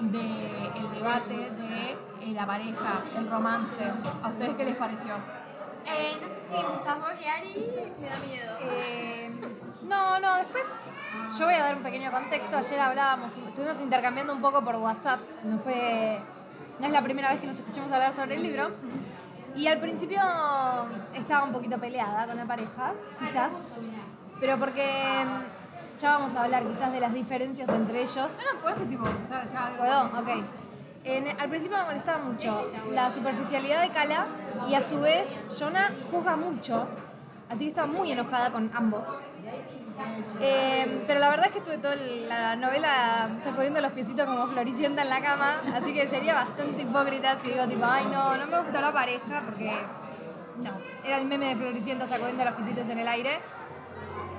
del debate de eh, la pareja, el romance. ¿A ustedes qué les pareció? Eh, no sé si empezás vos, Yari, me da miedo. Eh, no, no, después yo voy a dar un pequeño contexto. Ayer hablábamos, estuvimos intercambiando un poco por WhatsApp. No fue. No es la primera vez que nos escuchamos hablar sobre el libro. Y al principio estaba un poquito peleada con la pareja, quizás. Pero porque mm, ya vamos a hablar quizás de las diferencias entre ellos. No, puede ser tipo empezar ya. ¿Puedo? Ok. En- al principio me molestaba mucho la superficialidad de Kala y a su vez Jonah juzga mucho, así que estaba muy enojada con ambos. Eh, pero la verdad es que estuve toda la novela sacudiendo los piecitos como floricienta en la cama, así que sería bastante hipócrita si digo tipo, ay no, no me gustó la pareja porque no, era el meme de floricienta sacudiendo los piecitos en el aire.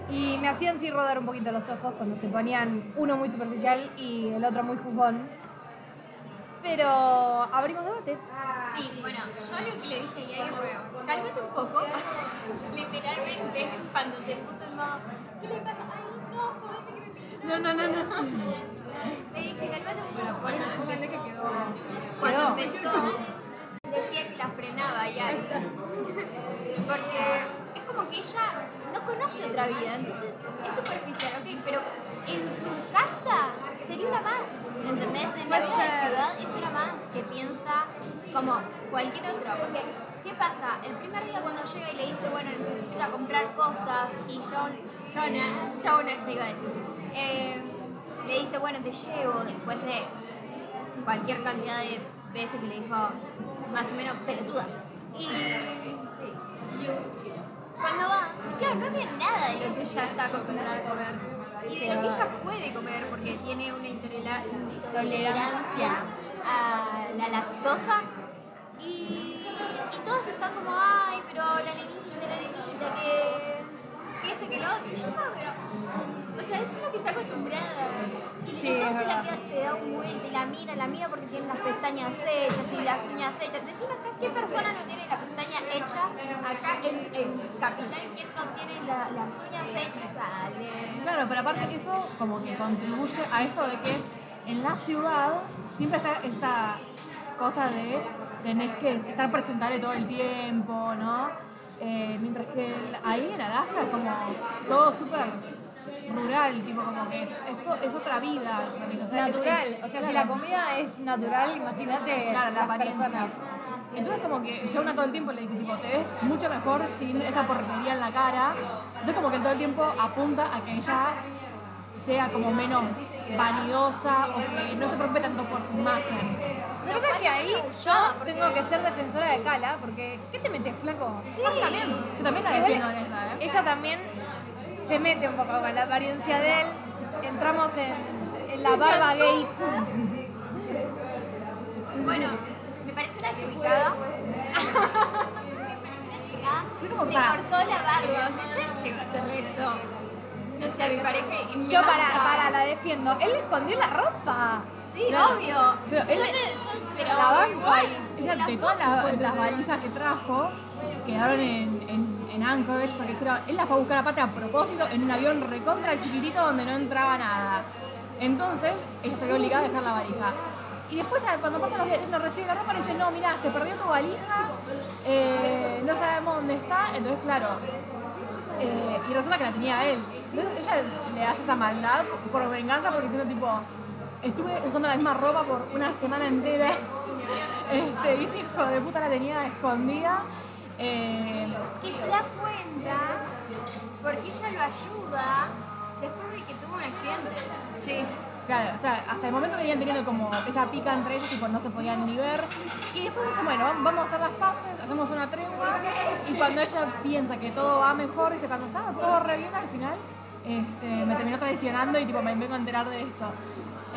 Y me hacían sí rodar un poquito los ojos cuando se ponían uno muy superficial y el otro muy juzgón. Pero abrimos debate. Sí, bueno, yo lo que le dije a Yair fue, cálmate un poco. Literalmente, cuando se puso en modo, ¿qué le pasa? Ay, no, jodeme que me pinte. No, no, no, no. Le dije, cálmate un poco. Cuando, Pónganle que quedó. cuando empezó, decía que la frenaba Yair. Porque es como que ella no conoce otra vida, entonces es superficial, ok, pero en su casa sería una más, ¿entendés? En la vida de ciudad es una más que piensa como cualquier otro, porque ¿qué pasa? El primer día cuando llega y le dice, bueno, necesito ir a comprar cosas, y John, Jonah, Jonah ya iba a decir, eh, le dice, bueno, te llevo después de cualquier cantidad de veces que le dijo más o menos pelotuda. Y cuando va, claro, no había nada de lo que ella está acostumbrada a comer. Y lo que ella puede comer, porque tiene una intolera- intolerancia a la lactosa. Y, y todos están como, ay, pero la nenita, la nenita, que, que esto, que lo otro. Y yo estaba, pero, o sea, eso es lo que está acostumbrada. Y Sí, entonces es la verdad. piba se da un vuelta y la mira, la mira porque tiene las pestañas hechas y las uñas hechas. Decime acá, ¿qué persona no tiene la pestaña hecha? Acá en, en Capital, ¿quién no tiene la- las uñas hechas? Dale. Claro, pero aparte que eso como que contribuye a esto de que en la ciudad siempre está esta cosa de tener que estar presentable todo el tiempo, ¿no? Eh, mientras que ahí en Alaska como todo súper rural, tipo como que es, esto es otra vida. o sea, es- Natural. es- O sea, si la comida es natural, imagínate Claro, la apariencia. Entonces como que Jonah todo el tiempo le dice, tipo, te ves mucho mejor sin esa porquería en la cara. Entonces como que todo el tiempo apunta a que ella sea como menos vanidosa o que no se preocupe tanto por su imagen. Lo que pasa es que ahí yo tengo que ser defensora de Cala, porque ¿qué te metes, flaco? Sí, también. Yo también la defiendo en esa, ¿eh? Ella también se mete un poco con la apariencia de él. Entramos en, en la barba gate. Bueno, me parece una desubicada. me parece una como Le cortó la barba. O sea, yo no llego a hacerle eso. No sé, a mi pareja y me Yo para, para la defiendo. Él le escondió la ropa. Sí, Claro. obvio. Pero él- yo no, yo, pero La banco igual. ahí. Ella, de todas las, las valijas que trajo, quedaron en, en, en Anchorage, porque creo, él las fue a buscar aparte a propósito en un avión recontra chiquitito donde no entraba nada. Entonces, ella se vio obligada a dejar la valija. Y después, ah, cuando pasan los días, ella no recibe la ropa, le dice, no, mira, se perdió tu valija, eh, no sabemos dónde está. Entonces, claro, eh, y resulta que la tenía él. Entonces ella le hace esa maldad por venganza porque diciendo tipo, estuve usando la misma ropa por una semana entera. Y este hijo de puta la tenía escondida. Eh, Que se da cuenta porque ella lo ayuda después de que tuvo un accidente. Sí. claro, o sea, hasta el momento venían teniendo como esa pica entre ellos, tipo no se podían ni ver. Y después dice, bueno, vamos a hacer las paces, hacemos una tregua. Y cuando ella piensa que todo va mejor, dice, cuando está todo re bien al final, este, me terminó traicionando y tipo me vengo a enterar de esto.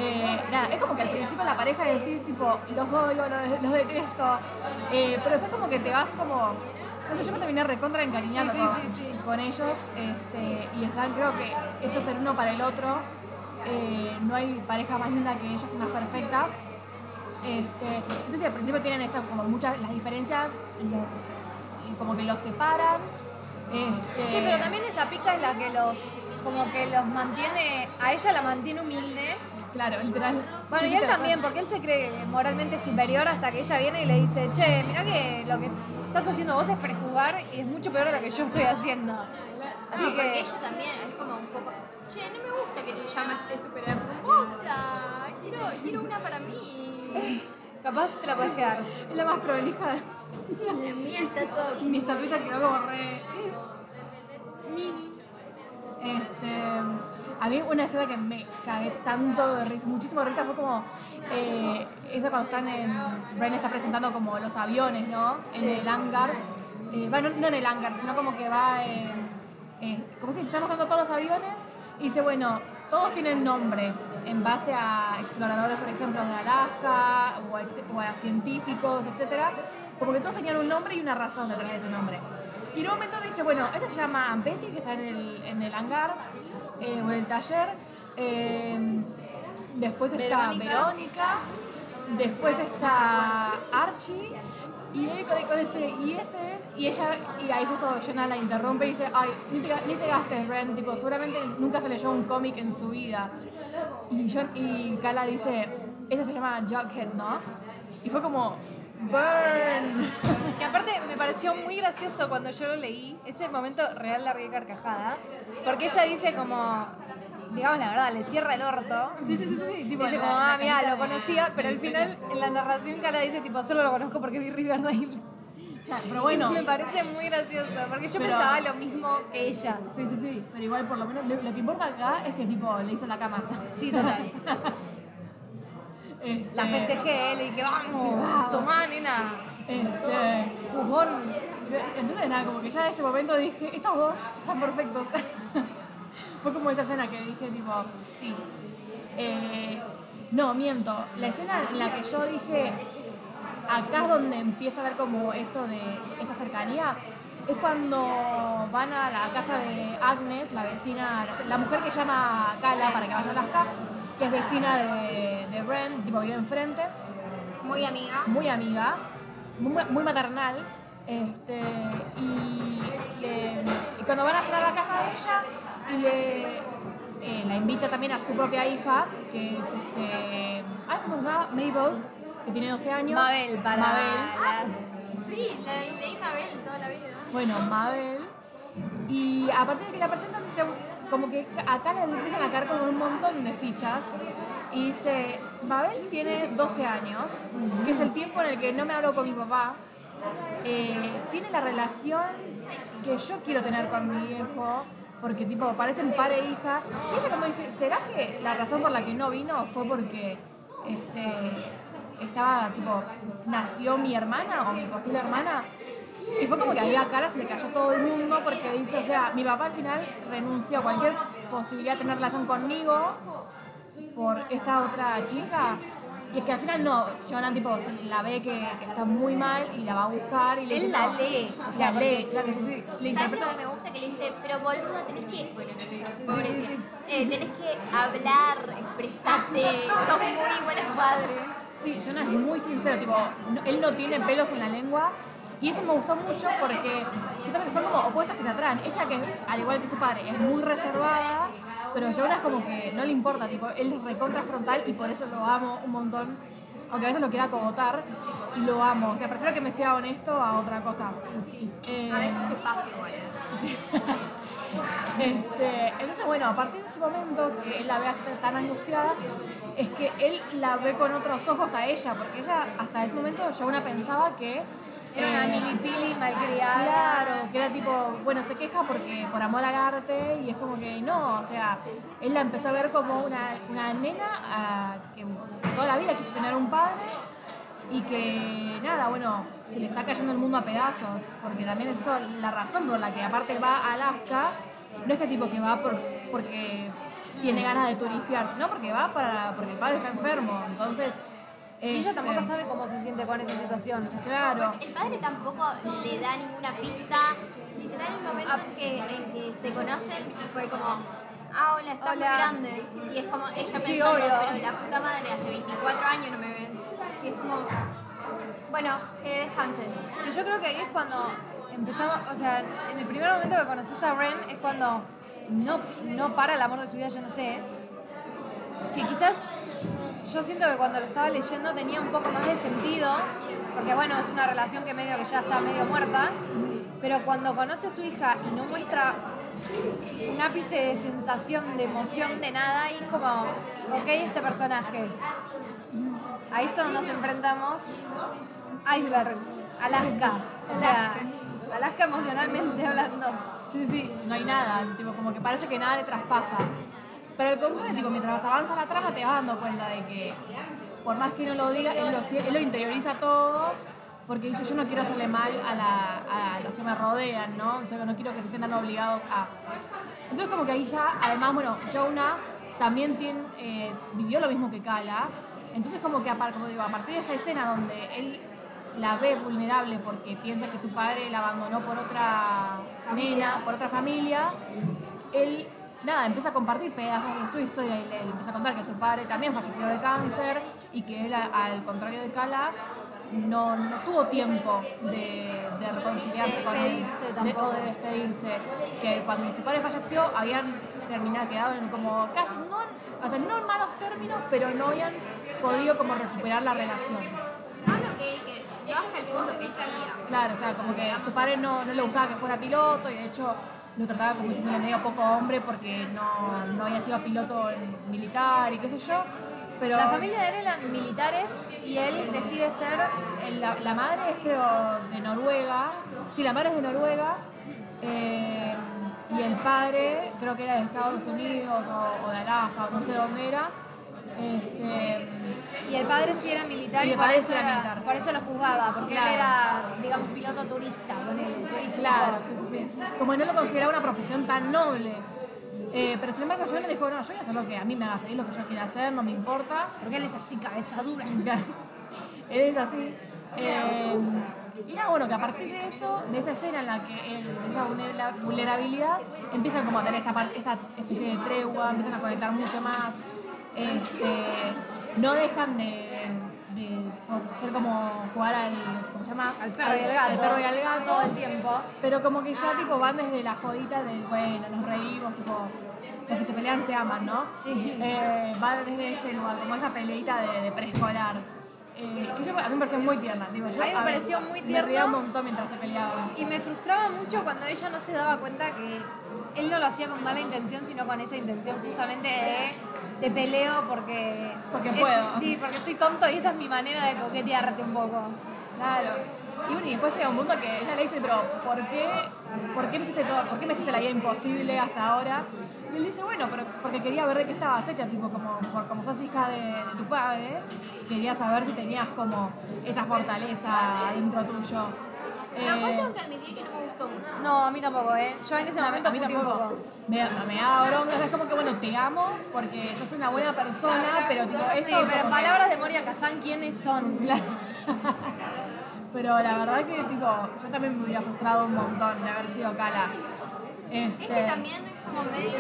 Eh, nada, es como que al principio la pareja decís tipo, los odio, los, los detesto, eh, pero después como que te vas como, no sé, yo me terminé recontra encariñando Sí, sí, con, sí, sí. con ellos este, y están creo que hechos el uno para el otro, eh, no hay pareja más linda que ellos y más perfecta. Este, entonces al principio tienen esto como muchas las diferencias los- y como que los separan. Este, Sí, pero también esa pica es la que los como que los mantiene, a ella la mantiene humilde. Claro, literal. Bueno, Sí, y él sí, también, porque él se cree moralmente superior hasta que ella viene y le dice, che, mira que lo que estás haciendo vos es prejugar y es mucho peor de lo que yo estoy haciendo. Así Sí, porque que, ella también es como un poco, che, no me gusta que tu llama esté súper hermosa, quiero, quiero una para mí. capaz te la puedes quedar. Es la más prolija. La mía está todo Mi estatuita quedó como re. mini. Este. A mí una escena que me cagué tanto de risa, muchísimo de risa, fue como eh, esa cuando están en. Bren está presentando como los aviones, ¿no? Sí. En el hangar. Eh, va, no, en el hangar, sino como que va en. eh, como si está mostrando todos los aviones y dice, bueno, todos tienen nombre en base a exploradores, por ejemplo, de Alaska o a, ex- o a científicos, etcétera. Como que todos tenían un nombre y una razón detrás de ese nombre. Y en un momento dice, bueno, esta se llama Betty, que está en el, en el hangar eh, o en el taller. Eh, después está Verónica. Verónica. después está Archie. Y él con, con ese, y ese es, y ella, y ahí justo Jonah la interrumpe y dice, ay, ni te, ni te gastes, Ren, tipo, seguramente nunca se leyó un cómic en su vida. Y, John, y Kala dice, ese se llama Jughead, ¿no? Y fue como, burn. Que aparte me pareció muy gracioso cuando yo lo leí, ese momento real la ría carcajada, porque ella dice como, digamos la verdad, le cierra el orto. Sí, sí, sí, sí. Tipo, Dice la- como, ah, mira, lo conocía, pero al final en la narración Cara dice tipo, solo lo conozco porque vi Riverdale. Pero bueno. Me parece muy gracioso, porque yo Pero- pensaba lo mismo que ella. Sí, sí, sí. Pero igual, por lo menos, lo, lo que importa acá es que, tipo, le hizo la cama. Sí, total. Este, La festejé, le dije, vamos, vamos. tomá, nena, Este, jugón. entonces, nada, como que ya en ese momento dije, estos dos son perfectos. Fue como esa escena que dije, tipo, sí. Eh, no, miento. La escena en la que yo dije, acá es donde empieza a ver como esto de esta cercanía, es cuando van a la casa de Agnes, la vecina, la, mujer que llama a Kala para que vaya a Alaska, que es vecina de, de Bren, tipo vive enfrente Muy amiga. muy amiga, muy, muy maternal. Este, y, le- y cuando van a cenar a la casa de ella, y le, eh, la invita también a su propia hija, que es este. Ay, ¿cómo se llama? Mabel, que tiene 12 años. Mabel, para Mabel. Sí, le- leí Mabel toda la vida. Bueno, Mabel. Y a partir de que la presentan, dice, como que acá le empiezan a caer como un montón de fichas. Y dice, Mabel tiene 12 años, que es el tiempo en el que no me hablo con mi papá. Eh, tiene la relación que yo quiero tener con mi viejo, porque tipo parecen padre e hija. Y ella como dice, ¿será que la razón por la que no vino fue porque este, estaba tipo, nació mi hermana o mi posible hermana? Y fue como que ahí a cara se le cayó todo el mundo porque dice, o sea, mi papá al final renunció a cualquier posibilidad de tener relación conmigo por esta otra chica. Y es que al final no, Jonan tipo la ve que, está muy mal y la va a buscar y le Él dice, la no. lee, O sea, lee, claro que sí, sí. Le ¿Sabes lo que me gusta? Que le dice, pero boluda, tenés que. Bueno, no sí, sí. Eh, tenés que hablar, expresarte. Sos muy igual a padre. Sí, Jonas es muy sincero, tipo, él no tiene pelos en la lengua. Y eso me gustó mucho porque justamente son como opuestos que se atraen. Ella que, al igual que su padre, es muy reservada, pero Jonas como que no le importa, tipo, él es recontra frontal y por eso lo amo un montón. Aunque a veces lo quiera acogotar, y lo amo. O sea, prefiero que me sea honesto a otra cosa. Eh, A veces se pasa igual. Sí. Este, entonces, bueno, a partir de ese momento que él la ve así tan angustiada, es que él la ve con otros ojos a ella, porque ella hasta ese momento una pensaba que... Era una eh, milipili malcriada. Claro, que era tipo, bueno, se queja porque por amor al arte y es como que no, o sea, él la empezó a ver como una, una nena que toda la vida quiso tener un padre y que nada, bueno, se le está cayendo el mundo a pedazos, porque también es eso la razón por la que aparte va a Alaska, no es que tipo que va por, porque tiene ganas de turistear, sino porque va para, porque el padre está enfermo, entonces... Y ella este, tampoco sabe cómo se siente con esa situación. Claro. El padre tampoco le da ninguna pista. Literal, el momento en que, en que se conocen y fue como, ah, hola, estás muy grande. Y es como, ella Sí, pensando, obvio. pero la puta madre, hace 24 años no me ves. Y es como, bueno, que descanses. Y yo creo que ahí es cuando empezamos, o sea, en el primer momento que conoces a Ren es cuando no, no para el amor de su vida, yo no sé. Que quizás yo siento que cuando lo estaba leyendo tenía un poco más de sentido, porque bueno, es una relación que medio que ya está medio muerta, pero cuando conoce a su hija y no muestra un ápice de sensación, de emoción, de nada, y es como, ok, este personaje. A esto nos enfrentamos. Iceberg, Alaska. O sea, Alaska emocionalmente hablando. Sí, sí, no hay nada, como que parece que nada le traspasa. Pero al contrario, tipo, mientras avanza la trama te vas dando cuenta de que, por más que no lo diga, él lo, interioriza todo, porque dice, yo no quiero hacerle mal a, los que me rodean, ¿no? O sea, no quiero que se sientan obligados a... Entonces como que ahí ya, además, bueno, Jonah también eh, vivió lo mismo que Kala, entonces como que como digo, a partir de esa escena donde él la ve vulnerable porque piensa que su padre la abandonó por otra nena, por otra familia, él nada, empieza a compartir pedazos de su historia y le, le empieza a contar que su padre también falleció de cáncer y que él, al contrario de Cala, no, no tuvo tiempo de, de reconciliarse De con él. de- tampoco. o de despedirse. Que cuando su padre falleció habían terminado, quedado en como casi, no, en- o sea, no en malos términos, pero no habían podido como recuperar la relación. No lo que, que no hasta el punto que él quería. Claro, o sea, como que su padre no, no le gustaba que fuera piloto y de hecho lo trataba como diciendo medio poco hombre porque no, no había sido piloto militar y qué sé yo. Pero La familia de él eran militares y él decide ser la, la madre es creo de Noruega, sí, la madre es de Noruega eh, y el padre creo que era de Estados Unidos o, o de Alaska, no sé dónde era. Este, y el padre sí era militar Y y, el por, padre eso era militar. por eso lo juzgaba, porque Claro. él era, digamos, piloto turista, ponele, turístico. Claro, sí, sí, sí. Como no lo consideraba una profesión tan noble. Eh, pero sin embargo yo le dijo, no, yo voy a hacer lo que a mí me haga feliz, lo que yo quiera hacer, no me importa. Porque él es así, cabeza dura. Él es así. Eh, y nada, bueno, que a partir de eso, de esa escena en la que él, esa vulnera- vulnerabilidad, empiezan como a tener esta, esta especie de tregua, empiezan a conectar mucho más. Este, no dejan de, de ser como jugar al, ¿cómo se llama? Al perro y al gato. Al perro y al gato. Todo el tiempo. Pero como que ya tipo van desde la jodita del, bueno, nos reímos, tipo, los que se pelean se aman, ¿no? Sí. Eh, va desde ese lugar, como esa peleita de, de preescolar. Eh, que yo, a mí me pareció muy tierna, digo, yo A mí me ver, pareció muy Me reía un montón mientras se peleaban. Y me frustraba mucho cuando ella no se daba cuenta que él no lo hacía con mala intención, sino con esa intención justamente de, de peleo porque... Porque es- puedo. Sí, porque soy tonto y esta es mi manera de coquetearte un poco. Claro. Y bueno, y después llega un punto que ella le dice, pero ¿por qué, por qué me hiciste todo? ¿Por qué me hiciste la vida imposible hasta ahora? Y él dice, bueno, pero porque quería ver de qué estabas hecha, tipo, como, por, como sos hija de, de tu padre, quería saber si tenías como esa fortaleza adentro tuyo. Pero Eh, tengo que admitir que no me gustó mucho. No, a mí tampoco, ¿eh? Yo en ese momento puteé un poco. Me, me da bronca, es como que bueno, te amo porque sos una buena persona, pero tipo, esto Sí, pero en como que- palabras de Moria Kazan, ¿quiénes son? Claro. Pero la verdad que tipo, yo también me hubiera frustrado un montón de haber sido Cala. Este, Es que también es como medio.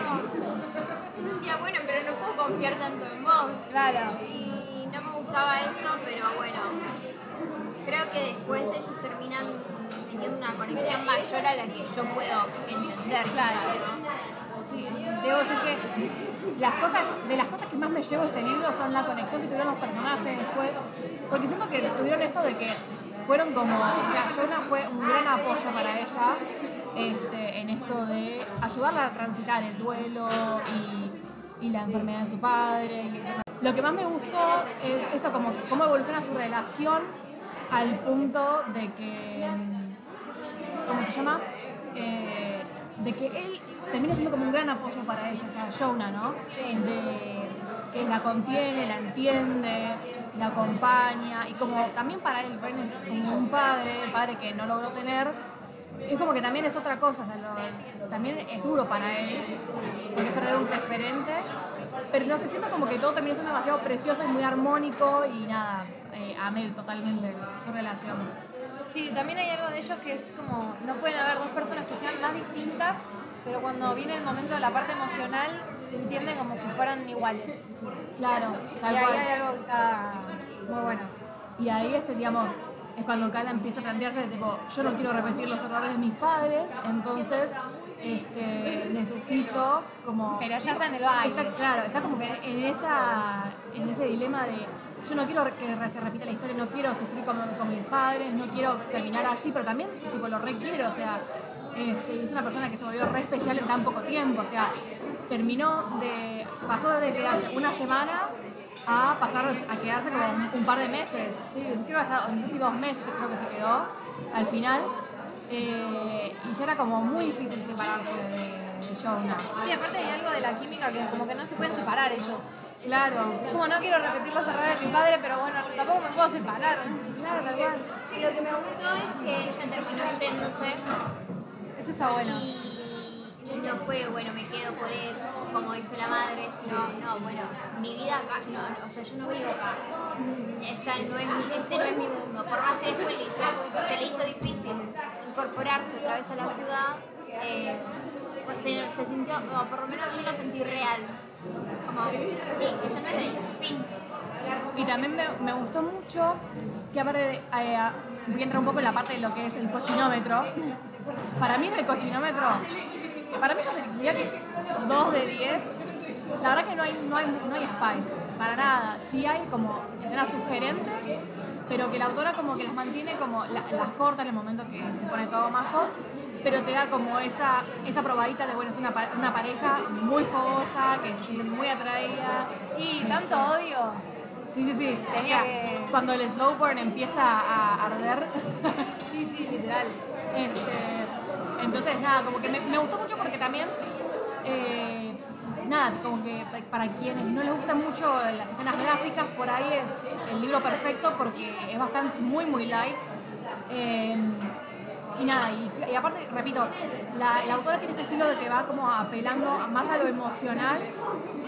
Yo sentía, bueno, pero no puedo confiar tanto en vos. Claro. Y no me gustaba eso, pero bueno. Creo que después ellos terminan teniendo una conexión mayor a la que yo puedo entender. Claro. Sí, debo decir que las cosas, de las cosas que más me llevo este libro son la conexión que tuvieron los personajes después, porque siento que tuvieron esto de que fueron como, o sea, Jonah fue un gran apoyo para ella este, en esto de ayudarla a transitar el duelo y, y la enfermedad de su padre. lo que más me gustó es esto, como cómo evoluciona su relación al punto de que ¿cómo se llama? Eh, de que él termina siendo como un gran apoyo para ella, o sea, Jonah, ¿no? Sí. De que la contiene, la entiende, la acompaña, y como también para él, Ben es como un padre, padre que no logró tener, es como que también es otra cosa, o sea, lo- también es duro para él, porque es perder un referente, pero no sé, siento como que todo termina siendo demasiado precioso y muy armónico, y nada, eh, amé totalmente su relación. Sí, también hay algo de ellos que es como, no pueden haber dos personas que sean más distintas, pero cuando viene el momento de la parte emocional, se entienden como si fueran iguales. Claro, Y tal ahí cual. hay algo que está muy bueno. Y ahí, este, digamos, es cuando Kala empieza a plantearse, tipo, yo no quiero repetir los errores de mis padres, entonces este, necesito como... Pero ya está en el baile. Está, claro, está como que en, esa, en ese dilema de yo no quiero que se repita la historia, no quiero sufrir como, con mis padres, no quiero terminar así, pero también tipo, lo requiero, o sea, este, es una persona que se volvió re especial en tan poco tiempo, o sea, terminó de, pasó de quedarse una semana a pasar a quedarse como un, par de meses, sí, creo que hasta, no sé si dos meses creo que se quedó al final, eh, y ya era como muy difícil separarse de, de. Sí, aparte hay algo de la química que como que no se pueden separar ellos. Claro, como no quiero repetir los errores de mi padre, pero bueno, tampoco me puedo separar. claro, tal cual. Sí, lo que me gustó es que ella terminó yéndose Eso está bueno. y, y no fue, bueno, me quedo por él, como dice la madre, sino, no, bueno, mi vida acá, no, no, o sea, yo no vivo acá. Esta no es mi, este no es mi mundo. Por más que después le hizo, se le hizo difícil incorporarse otra vez a la ciudad, eh, pues, se, se sintió, o por lo menos yo lo sentí real. Sí, ya no es fin. Y también me, me gustó mucho que aparte eh, voy a entrar un poco en la parte de lo que es el cochinómetro. Para mí en el cochinómetro, para mí yo diría que es 2 de 10. La verdad que no hay, no hay, no hay spice, para nada. Sí hay como escenas sugerentes, pero que la autora como que las mantiene como, la- las corta en el momento que se pone todo más hot, pero te da como esa, esa probadita de, bueno, es una, una pareja muy fogosa, que se siente muy atraída. Y tanto odio. Sí, sí, sí. Tenía O sea, que- Cuando el slow burn empieza a arder. Sí, sí, literal. este, entonces, nada, como que me, me gustó mucho porque también, eh, nada, como que pa- para quienes no les gustan mucho las escenas gráficas, por ahí es el libro perfecto porque es bastante, muy, muy light. Eh, y nada, y, y aparte, repito, la, la autora tiene este estilo de que va como apelando más a lo emocional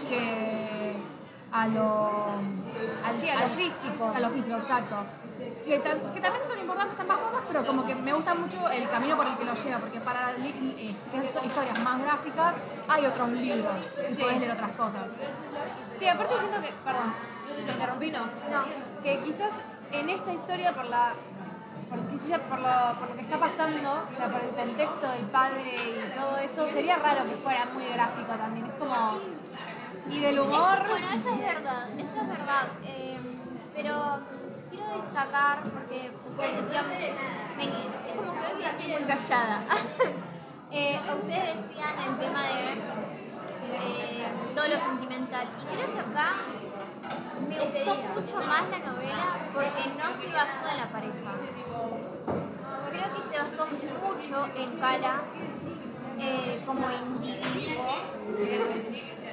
que a lo... al- Sí, a lo físico. A lo físico, exacto. Que, tam- que también son importantes ambas cosas, pero como que me gusta mucho el camino por el que lo lleva, porque para eh, historias más gráficas hay otros libros y Sí. puedes leer otras cosas. Sí, aparte siento que, perdón, ¿te interrumpí? No. No, que quizás en esta historia por la por, quizás por, lo, por lo que está pasando, o sea, por el contexto del padre y todo eso, sería raro que fuera muy gráfico también. Es como. Y del humor. Eso- bueno, eso es verdad, eso es verdad. eh, pero quiero destacar, porque ustedes decían, me- es como que hoy estoy muy callada. Eh, ustedes decían el tema de eh, todo lo sentimental. Y creo que acá me gustó mucho más la novela porque no se basó en la pareja. Creo que se basó mucho en Cala eh, como individuo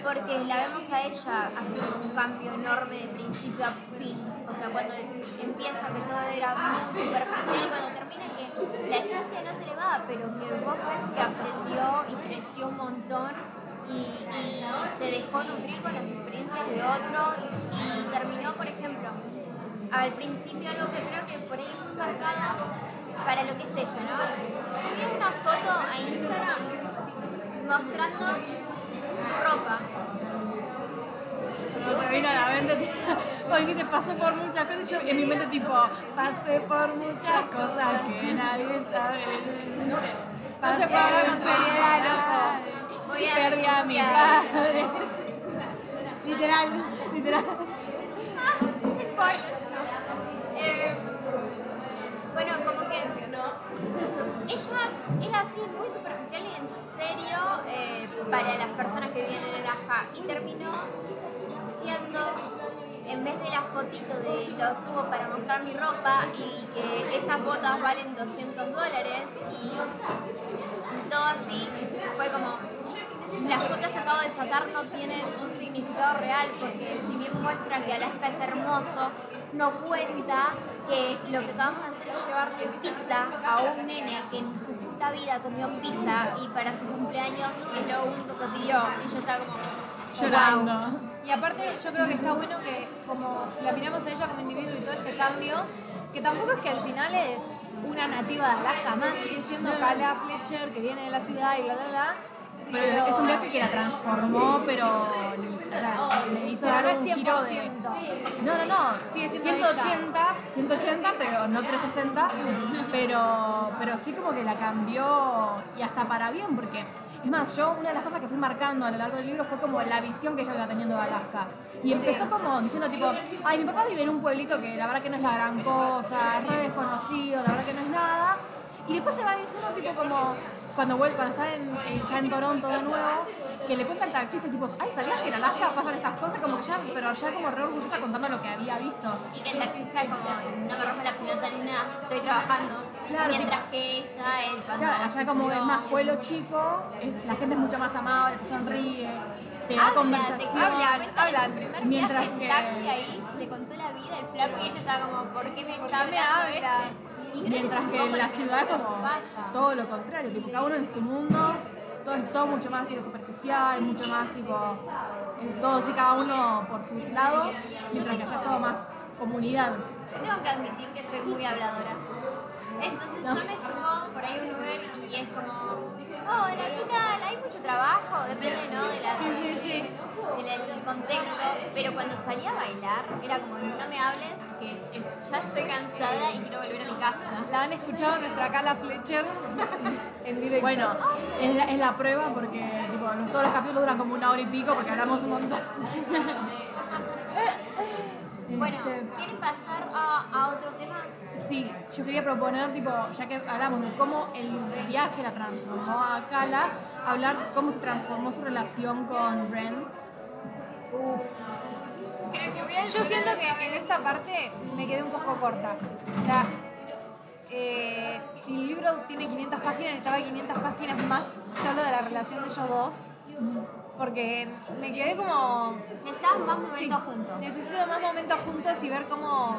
porque la vemos a ella haciendo un cambio enorme de principio a fin. O sea, cuando empieza que todo era muy superficial y cuando termina que la esencia no se le va, pero que vos ves que aprendió y creció un montón y, y se dejó nutrir con las experiencias de otro y, y terminó, por ejemplo, al principio algo que creo que por ahí es muy marcada para lo que es ella, ¿no? Subió una foto a Instagram mostrando su ropa. Pero se vino a la mente, porque te pasó por muchas cosas, y yo en mi mente tipo, pasé por muchas cosas que nadie sabe. No se puede hablar con seriedad, loco. Voy a Perdí a mi padre. Literal. Literal. Eh, bueno, como que ella es así muy superficial y en serio eh, para las personas que viven en Alaska y terminó siendo en vez de la fotito de lo subo para mostrar mi ropa y que esas botas valen 200 dólares y todo así fue como las fotos que acabo de sacar no tienen un significado real porque si bien muestra que Alaska es hermoso, no cuenta que lo que acabamos de hacer es llevarle pizza a un nene que en su puta vida comió pizza y para su cumpleaños es lo único que pidió y yo estaba como Llorando. Y aparte yo creo que está bueno que como si la miramos a ella como individuo y todo ese cambio, que tampoco es que al final es una nativa de Alaska, más sigue siendo Kala Fletcher que viene de la ciudad y bla bla bla. Pero es un viaje que la transformó, pero o sea, le hizo dar un giro de... 100%. No, no, no. Sigue siendo 180, 180, pero no 360. Pero, pero sí como que la cambió y hasta para bien, porque es más, yo una de las cosas que fui marcando a lo largo del libro fue como la visión que ella iba teniendo de Alaska. Y empezó como diciendo tipo, ay, mi papá vive en un pueblito que la verdad que no es la gran cosa, es re desconocido, la verdad que no es nada. Y después se va diciendo tipo como, cuando vuelve, cuando está en, en- ya en Toronto de nuevo, que le cuenta al taxista tipo, ay, ¿sabías que en Alaska pasan estas cosas? Como que ya, pero ya como re orgullosa contando lo que había visto. y que el taxista es como no me rompe la pelota ni nada, estoy trabajando. Claro, Mientras que ella, él cuando Claro, allá como es más pueblo chico, es- la gente es mucho más amable, te sonríe, te da Habla, te conversación. hablan, hablan. Mientras viaje en que- taxi ahí le contó la vida el flaco y ella estaba como, ¿por qué me está hablando Mientras que en la ciudad como todo lo contrario, tipo cada uno en su mundo, todo es todo mucho más tipo, superficial, mucho más tipo, todo sí cada uno por su lado, mientras que allá es todo más comunidad. Yo tengo que admitir que soy muy habladora. Entonces yo me subo por ahí a un Uber y es como, hola, ¿qué tal? Hay mucho depende, ¿no? De la, Sí, sí, sí. del contexto. Pero cuando salía a bailar, era como, no me hables, que ya estoy cansada y quiero volver a mi casa. La han escuchado nuestra Carla Fletcher en directo. Bueno, es la, es la prueba porque tipo, todos los capítulos duran como una hora y pico porque hablamos un montón. Bueno, Este, ¿quieren pasar a, a otro tema? Sí, yo quería proponer, tipo, ya que hablamos de cómo el viaje la transformó a Kala, hablar cómo se transformó su relación con Ren. Yo siento que en esta parte me quedé un poco corta. O sea, eh, si el libro tiene 500 páginas, necesitaba 500 páginas más solo de la relación de ellos dos. Porque me quedé como... Necesitaban más momentos sí, juntos. Necesito más momentos juntos y ver cómo...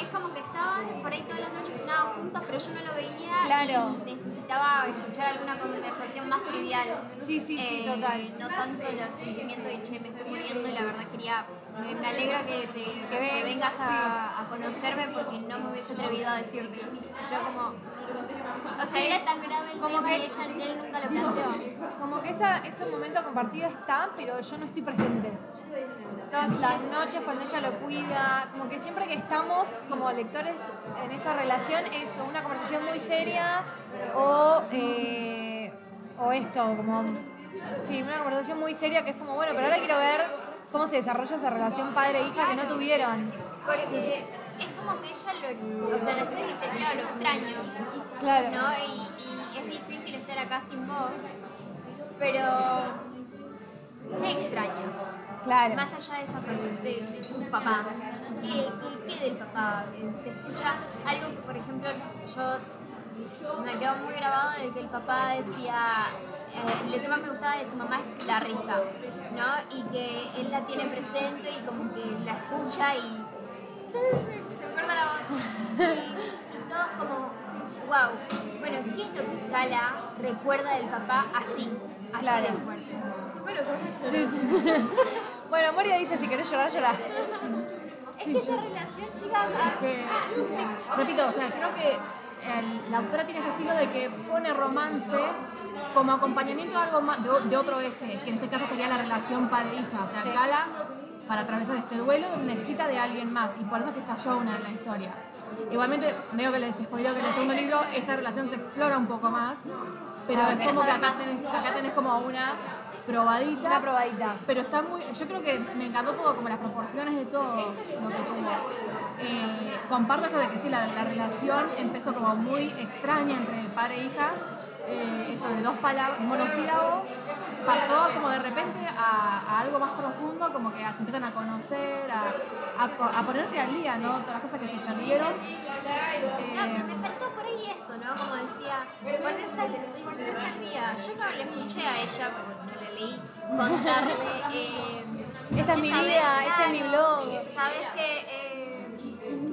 Es como que estaban por ahí todas las noches cenaban juntos, pero yo no lo veía Claro. y necesitaba escuchar alguna conversación más trivial. Sí, sí, sí, Eh, total. No tanto el sentimiento de che, me estoy muriendo y la verdad quería. Me, me alegra que, te, que ven- vengas sí. a, a conocerme porque no me hubiese atrevido a decirte. Yo como. O sea, era tan grave el Como que- y ella él nunca lo planteó. Como que esa, ese momento compartido está, pero yo no estoy presente. Todas las noches cuando ella lo cuida, como que siempre que estamos como lectores en esa relación es una conversación muy seria o, eh, o esto, como... Sí, una conversación muy seria que es como, bueno, pero ahora quiero ver cómo se desarrolla esa relación padre-hija que no tuvieron. Porque es como que ella lo. O sea, después dice, claro, lo extraño. Claro. ¿no? Y, y es difícil estar acá sin vos, pero ¿qué extraña? Claro. Más allá de, esa de, de su papá, ¿qué, qué, qué del papá? Eh, Se escucha algo que, por ejemplo, yo me quedó muy grabado de que el papá decía, eh, lo que más me gustaba de tu mamá es la risa, ¿no? Y que él la tiene presente y como que la escucha y se me acuerda la voz. Y, y todos como, wow. Bueno, ¿qué es lo que Cala recuerda del papá así? Así Claro. de fuerte. Sí, sí. bueno, Moria dice, si querés llorar, llorar. Es que esa relación, chicas, Que, repito, o sea, creo que el- la autora tiene ese estilo de que pone romance como acompañamiento a algo más, de, otro eje, que en este caso sería la relación padre-hija. O sea, Sí. Kala, para atravesar este duelo, necesita de alguien más, y por eso es que está Jonah en la historia. Igualmente, veo que les spoileo que en el segundo libro esta relación se explora un poco más, pero Ah, es como que acá tenés, acá tenés como una probadita. Una probadita. Pero está muy. Yo creo que me encantó todo, como las proporciones de todo lo que tuvo. Eh, comparto eso de que sí, la, la relación empezó como muy extraña entre padre e hija. eh, esto de dos palabras, monosílabos, pasó como de repente a, a algo más profundo, como que se empiezan a conocer, a, a co- a ponerse al día, ¿no? Todas las cosas que se perdieron. No, Eh, me faltó por ahí eso, ¿no? Como decía, ponerse al, día. Yo no le escuché a ella, porque leí, contarle. Eh, Esta es mi vida, este es mi blog. Sabes que eh,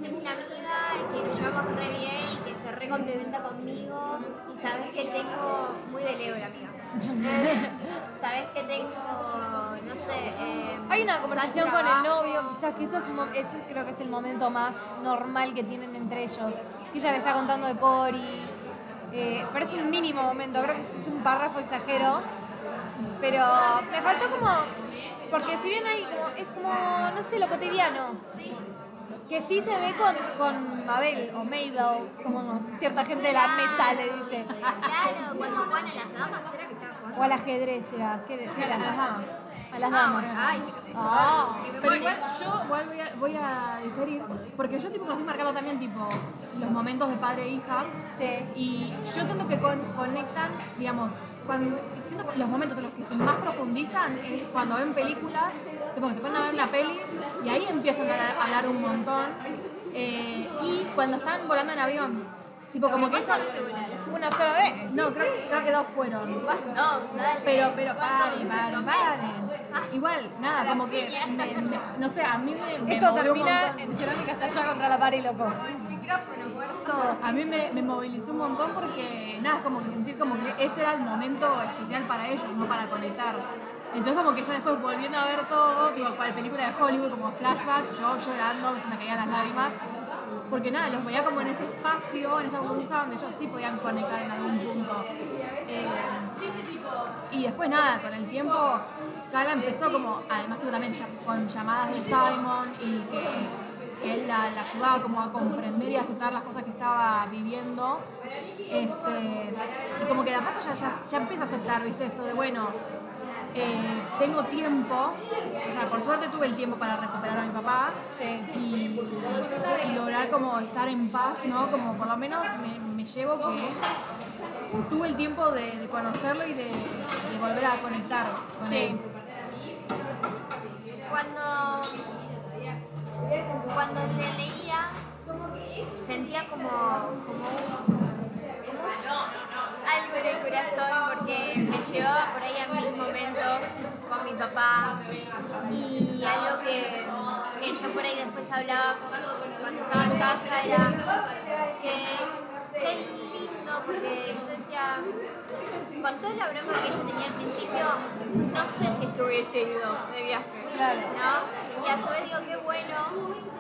tengo una amiga que nos llevamos re bien y que se re complementa conmigo. Y sabes que tengo. Muy de Leo la amiga. Sabes que tengo. No sé. Eh, Hay una conversación con el novio, quizás que eso es ese creo que es el momento más normal que tienen entre ellos. Que ella le está contando de Cory. Eh, pero es un mínimo momento, creo que es un párrafo exagero. Pero me faltó como. Porque si bien hay como. Es como, no sé, lo cotidiano. Que sí se ve con, con Mabel o Mabel, como cierta gente de la mesa le dice. Claro, cuando juegan a las damas, ¿era que estaba jugando? O al ajedrez, era. ¿Qué sí, era? a las damas. A las damas. Ay, Ah. Pero igual yo igual voy a, voy a diferir, porque yo tipo me estoy marcando también tipo los momentos de padre e hija. Sí. Y yo siento que con- conectan, digamos, cuando, siento que los momentos en los que se más profundizan es cuando ven películas, tipo que se ponen a ver una peli y ahí empiezan a, hablar un montón. Eh, y cuando están volando en avión, tipo como que esa... Una sola vez. No, creo, creo que dos fueron. No, dale. Pero, pero, paren, paren, paren. Igual, nada, como que, me- me- no sé, a mí me, me Esto movió un termina montón. en cerámica hasta allá contra la pared, loco. A mí me, me movilizó un montón porque, nada, es como que sentir como que ese era el momento especial para ellos, no para conectar. Entonces como que yo después volviendo a ver todo, digo, cual película de Hollywood, como flashbacks, yo llorando, se me caían las lágrimas. Porque nada, los veía como en ese espacio, en esa burbuja donde ellos sí podían conectar en algún punto. Eh, Y después nada, con el tiempo Cala empezó como, además que también con llamadas de Simon y que, que él la, la ayudaba como a comprender y aceptar las cosas que estaba viviendo. Este, y como que de a poco ya, ya, ya empieza a aceptar, viste, esto de bueno, eh, tengo tiempo, o sea, por suerte tuve el tiempo para recuperar a mi papá Sí. y, y lograr como estar en paz, ¿no? Como por lo menos me, me llevo que tuve el tiempo de, de conocerlo y de, de volver a conectar con Sí. él. Cuando, cuando le leía, sentía como, como, algo en el corazón porque me llevaba por ahí a mis momentos con mi papá. Y algo que, que yo por ahí después hablaba con- cuando estaba en casa era que qué lindo porque yo decía con toda la bronca que yo tenía al principio no sé si es que hubiese ido de viaje Claro. ¿no? Y a su vez digo, qué bueno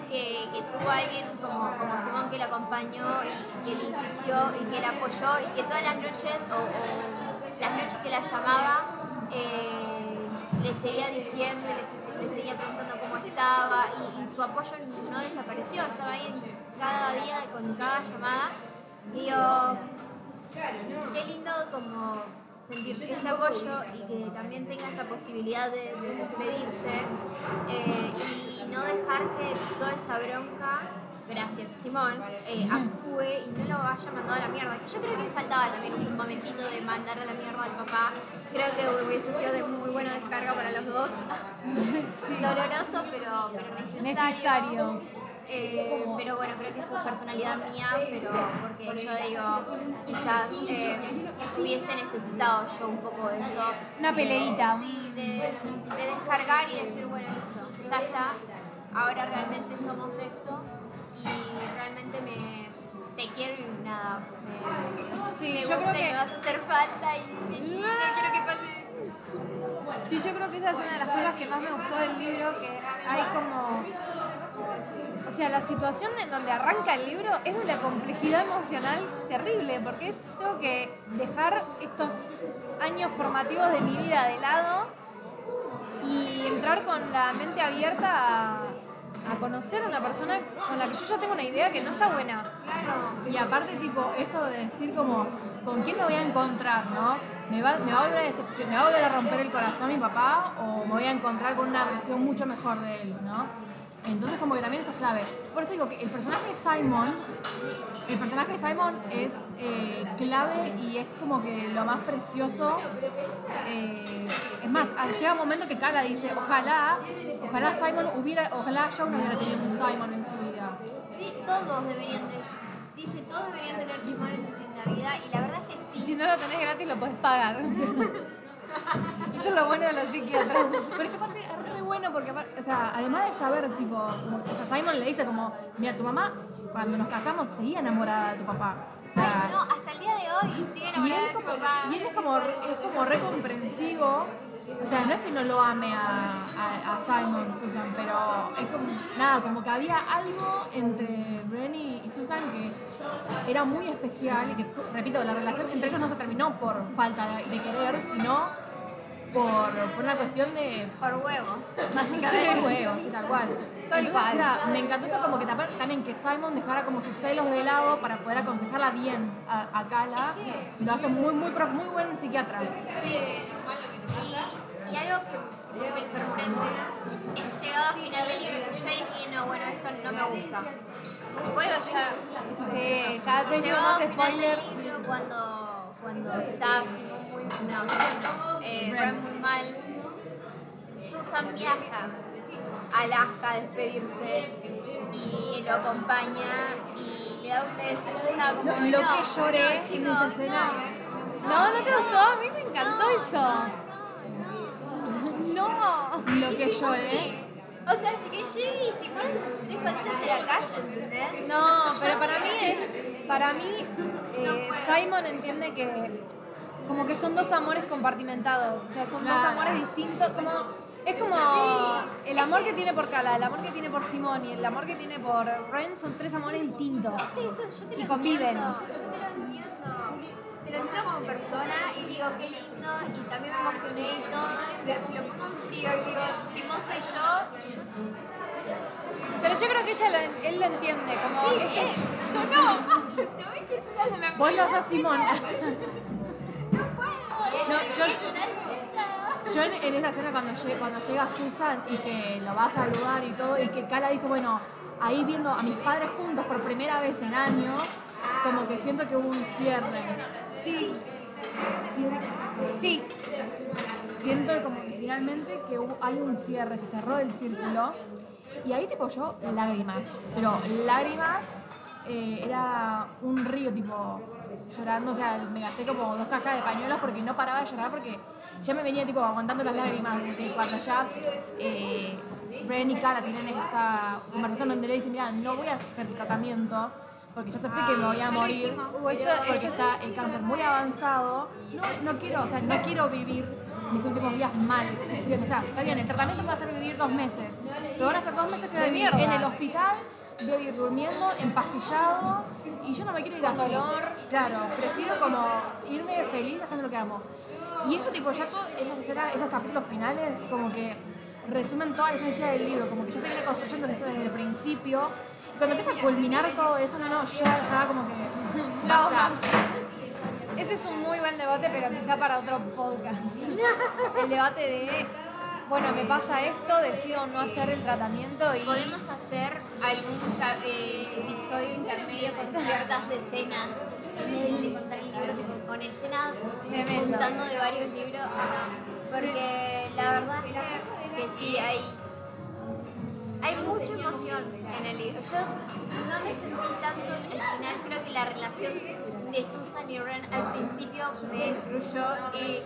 que, tuvo alguien como, como Simón que lo acompañó y que le insistió y que la apoyó y que todas las noches o, las noches que la llamaba eh, le seguía diciendo y le, se- le seguía preguntando cómo estaba y, su apoyo no desapareció, estaba ahí cada día con cada llamada. Digo, qué lindo como sentir ese apoyo y que también tenga esa posibilidad de, de despedirse eh, y no dejar que toda esa bronca, gracias Simón, eh, actúe y no lo vaya mandado a la mierda. Yo creo que faltaba también un momentito de mandar a la mierda al papá. Creo que hubiese sido de muy buena descarga para los dos. Sí. Doloroso, pero, pero necesario. Necesario. Eh, pero bueno, creo que eso es personalidad mía, pero porque yo digo, quizás eh, hubiese necesitado yo un poco de eso. Una peleita. Sí, de, de descargar y decir, bueno, listo, ya está, ahora realmente somos esto y realmente me te quiero y nada. Me, Sí, me yo creo que- me vas a hacer falta y me- no quiero que pase. Sí, yo creo que esa es una de las cosas que más me gustó del libro, que hay como... O sea, la situación en donde arranca el libro es de una complejidad emocional terrible, porque es, tengo que dejar estos años formativos de mi vida de lado y entrar con la mente abierta a, conocer a una persona con la que yo ya tengo una idea que no está buena. Y aparte, tipo, esto de decir como, ¿con quién me voy a encontrar, no? ¿Me va, me va a volver a me va a volver a romper el corazón mi papá o me voy a encontrar con una versión mucho mejor de él, ¿no? Entonces como que también eso es clave. Por eso digo que el personaje de Simon, el personaje de Simon es eh, clave y es como que lo más precioso. eh, es más, llega un momento que Kala dice, ojalá, ojalá Simon hubiera, ojalá yo no hubiera tenido un Simon en su vida. Sí, todos deberían de, dice, todos deberían tener Simón en, en la vida y la verdad es que Y sí. si no lo tenés gratis, lo podés pagar. Eso es lo bueno de los psiquiatras. Pero es que aparte bueno porque, o sea, además de saber, tipo, como- o sea, Simon le dice como, mira, tu mamá, cuando nos casamos, seguía enamorada de tu papá. O sea, Ay, no, hasta el día de hoy sigue enamorada como, papá. y él es como, es como re comprensivo. O sea, no es que no lo ame a, a, a Simon, Susan, pero es como, nada, como que había algo entre Brenny y Susan que era muy especial y que, repito, la relación entre ellos no se terminó por falta de, de querer, sino por, por una cuestión de Por huevos. Básicamente por huevos, sí, tal cual. Tal Entonces, cual. era- me encantó eso como que también que Simon dejara como sus celos de lado para poder aconsejarla bien a, a Kala. Lo hace muy, muy, muy buen psiquiatra. Y, y algo que me sorprende es llegado al final del libro. Yo dije, no, bueno, esto no me gusta. Puedo ya. Sí, ya, ya hicimos spoiler. libro cuando, cuando está muy. No, no, eh, mal. Susan viaja a Alaska a despedirse y lo acompaña y le da un beso. Yo estaba como, Lo, lo no, que lloré no, en chicos, esa escena. No, ¿no te gustó? A mí me encantó eso. No. Lo ¿Y que lloré. O sea, que llegue y si pones tres patitas en la calle, ¿entendés? No, pero para mí es. Para mí, eh, Simon entiende que. Como que son dos amores compartimentados. O sea, son dos amores distintos. Como. Es como el amor que tiene por Kala, el amor que tiene por Simón y el amor que tiene por Ren son tres amores distintos. Es que eso yo te Y conviven. entiendo. Yo te lo entiendo. te lo entiendo como persona y digo, qué lindo, y también me emocioné y todo, pero si lo pongo en frío y digo, Simón soy yo, Pero yo creo que ella lo, él lo entiende, como sí, este es, es- yo no. ¿No dándome Vos no sos Simón. No yo- Yo en, en esa escena cuando, cuando llega Susan y que lo va a saludar y todo, y que Cala dice, bueno, ahí viendo a mis padres juntos por primera vez en años, como que siento que hubo un cierre. Sí, sí. siento como que finalmente que hubo- hay un cierre, se cerró el círculo. Y ahí tipo yo, lágrimas. Pero lágrimas, eh, era un río tipo llorando, o sea, me gasté como dos cajas de pañuelos porque no paraba de llorar porque ya me venía tipo aguantando las lágrimas desde cuando ya eh, Ren y Cara tienen esta conversación donde le dicen, mira, no voy a hacer tratamiento porque ya acepté que me voy a morir Uh, eso- porque está el cáncer muy avanzado. No, no quiero, o sea, no quiero vivir mis últimos días mal. O sea, está bien, el tratamiento me va a hacer vivir dos meses. Pero van a ser dos meses que voy a De vivir mierda. en el hospital, voy a vivir durmiendo, empastillado, y yo no me quiero ir Con así. dolor. Claro, prefiero como irme feliz haciendo lo que amo. Y eso tipo, ya esas escenas, esos capítulos finales, como que resumen toda la esencia del libro, como que ya se viene construyendo eso desde el principio. Cuando empieza a culminar todo eso, no, no, yo estaba como que... No, más. Ese es un muy buen debate, pero quizá para otro podcast. El debate de, bueno, me pasa esto, decido no hacer el tratamiento y... Podemos hacer algún eh, episodio intermedio con ciertas escenas con escenas juntando de varios libros. no. Porque la verdad es que sí, hay, hay mucha emoción en el libro. Yo no me sentí tanto al final, creo que la relación de Susan y Ren al principio me destruyó y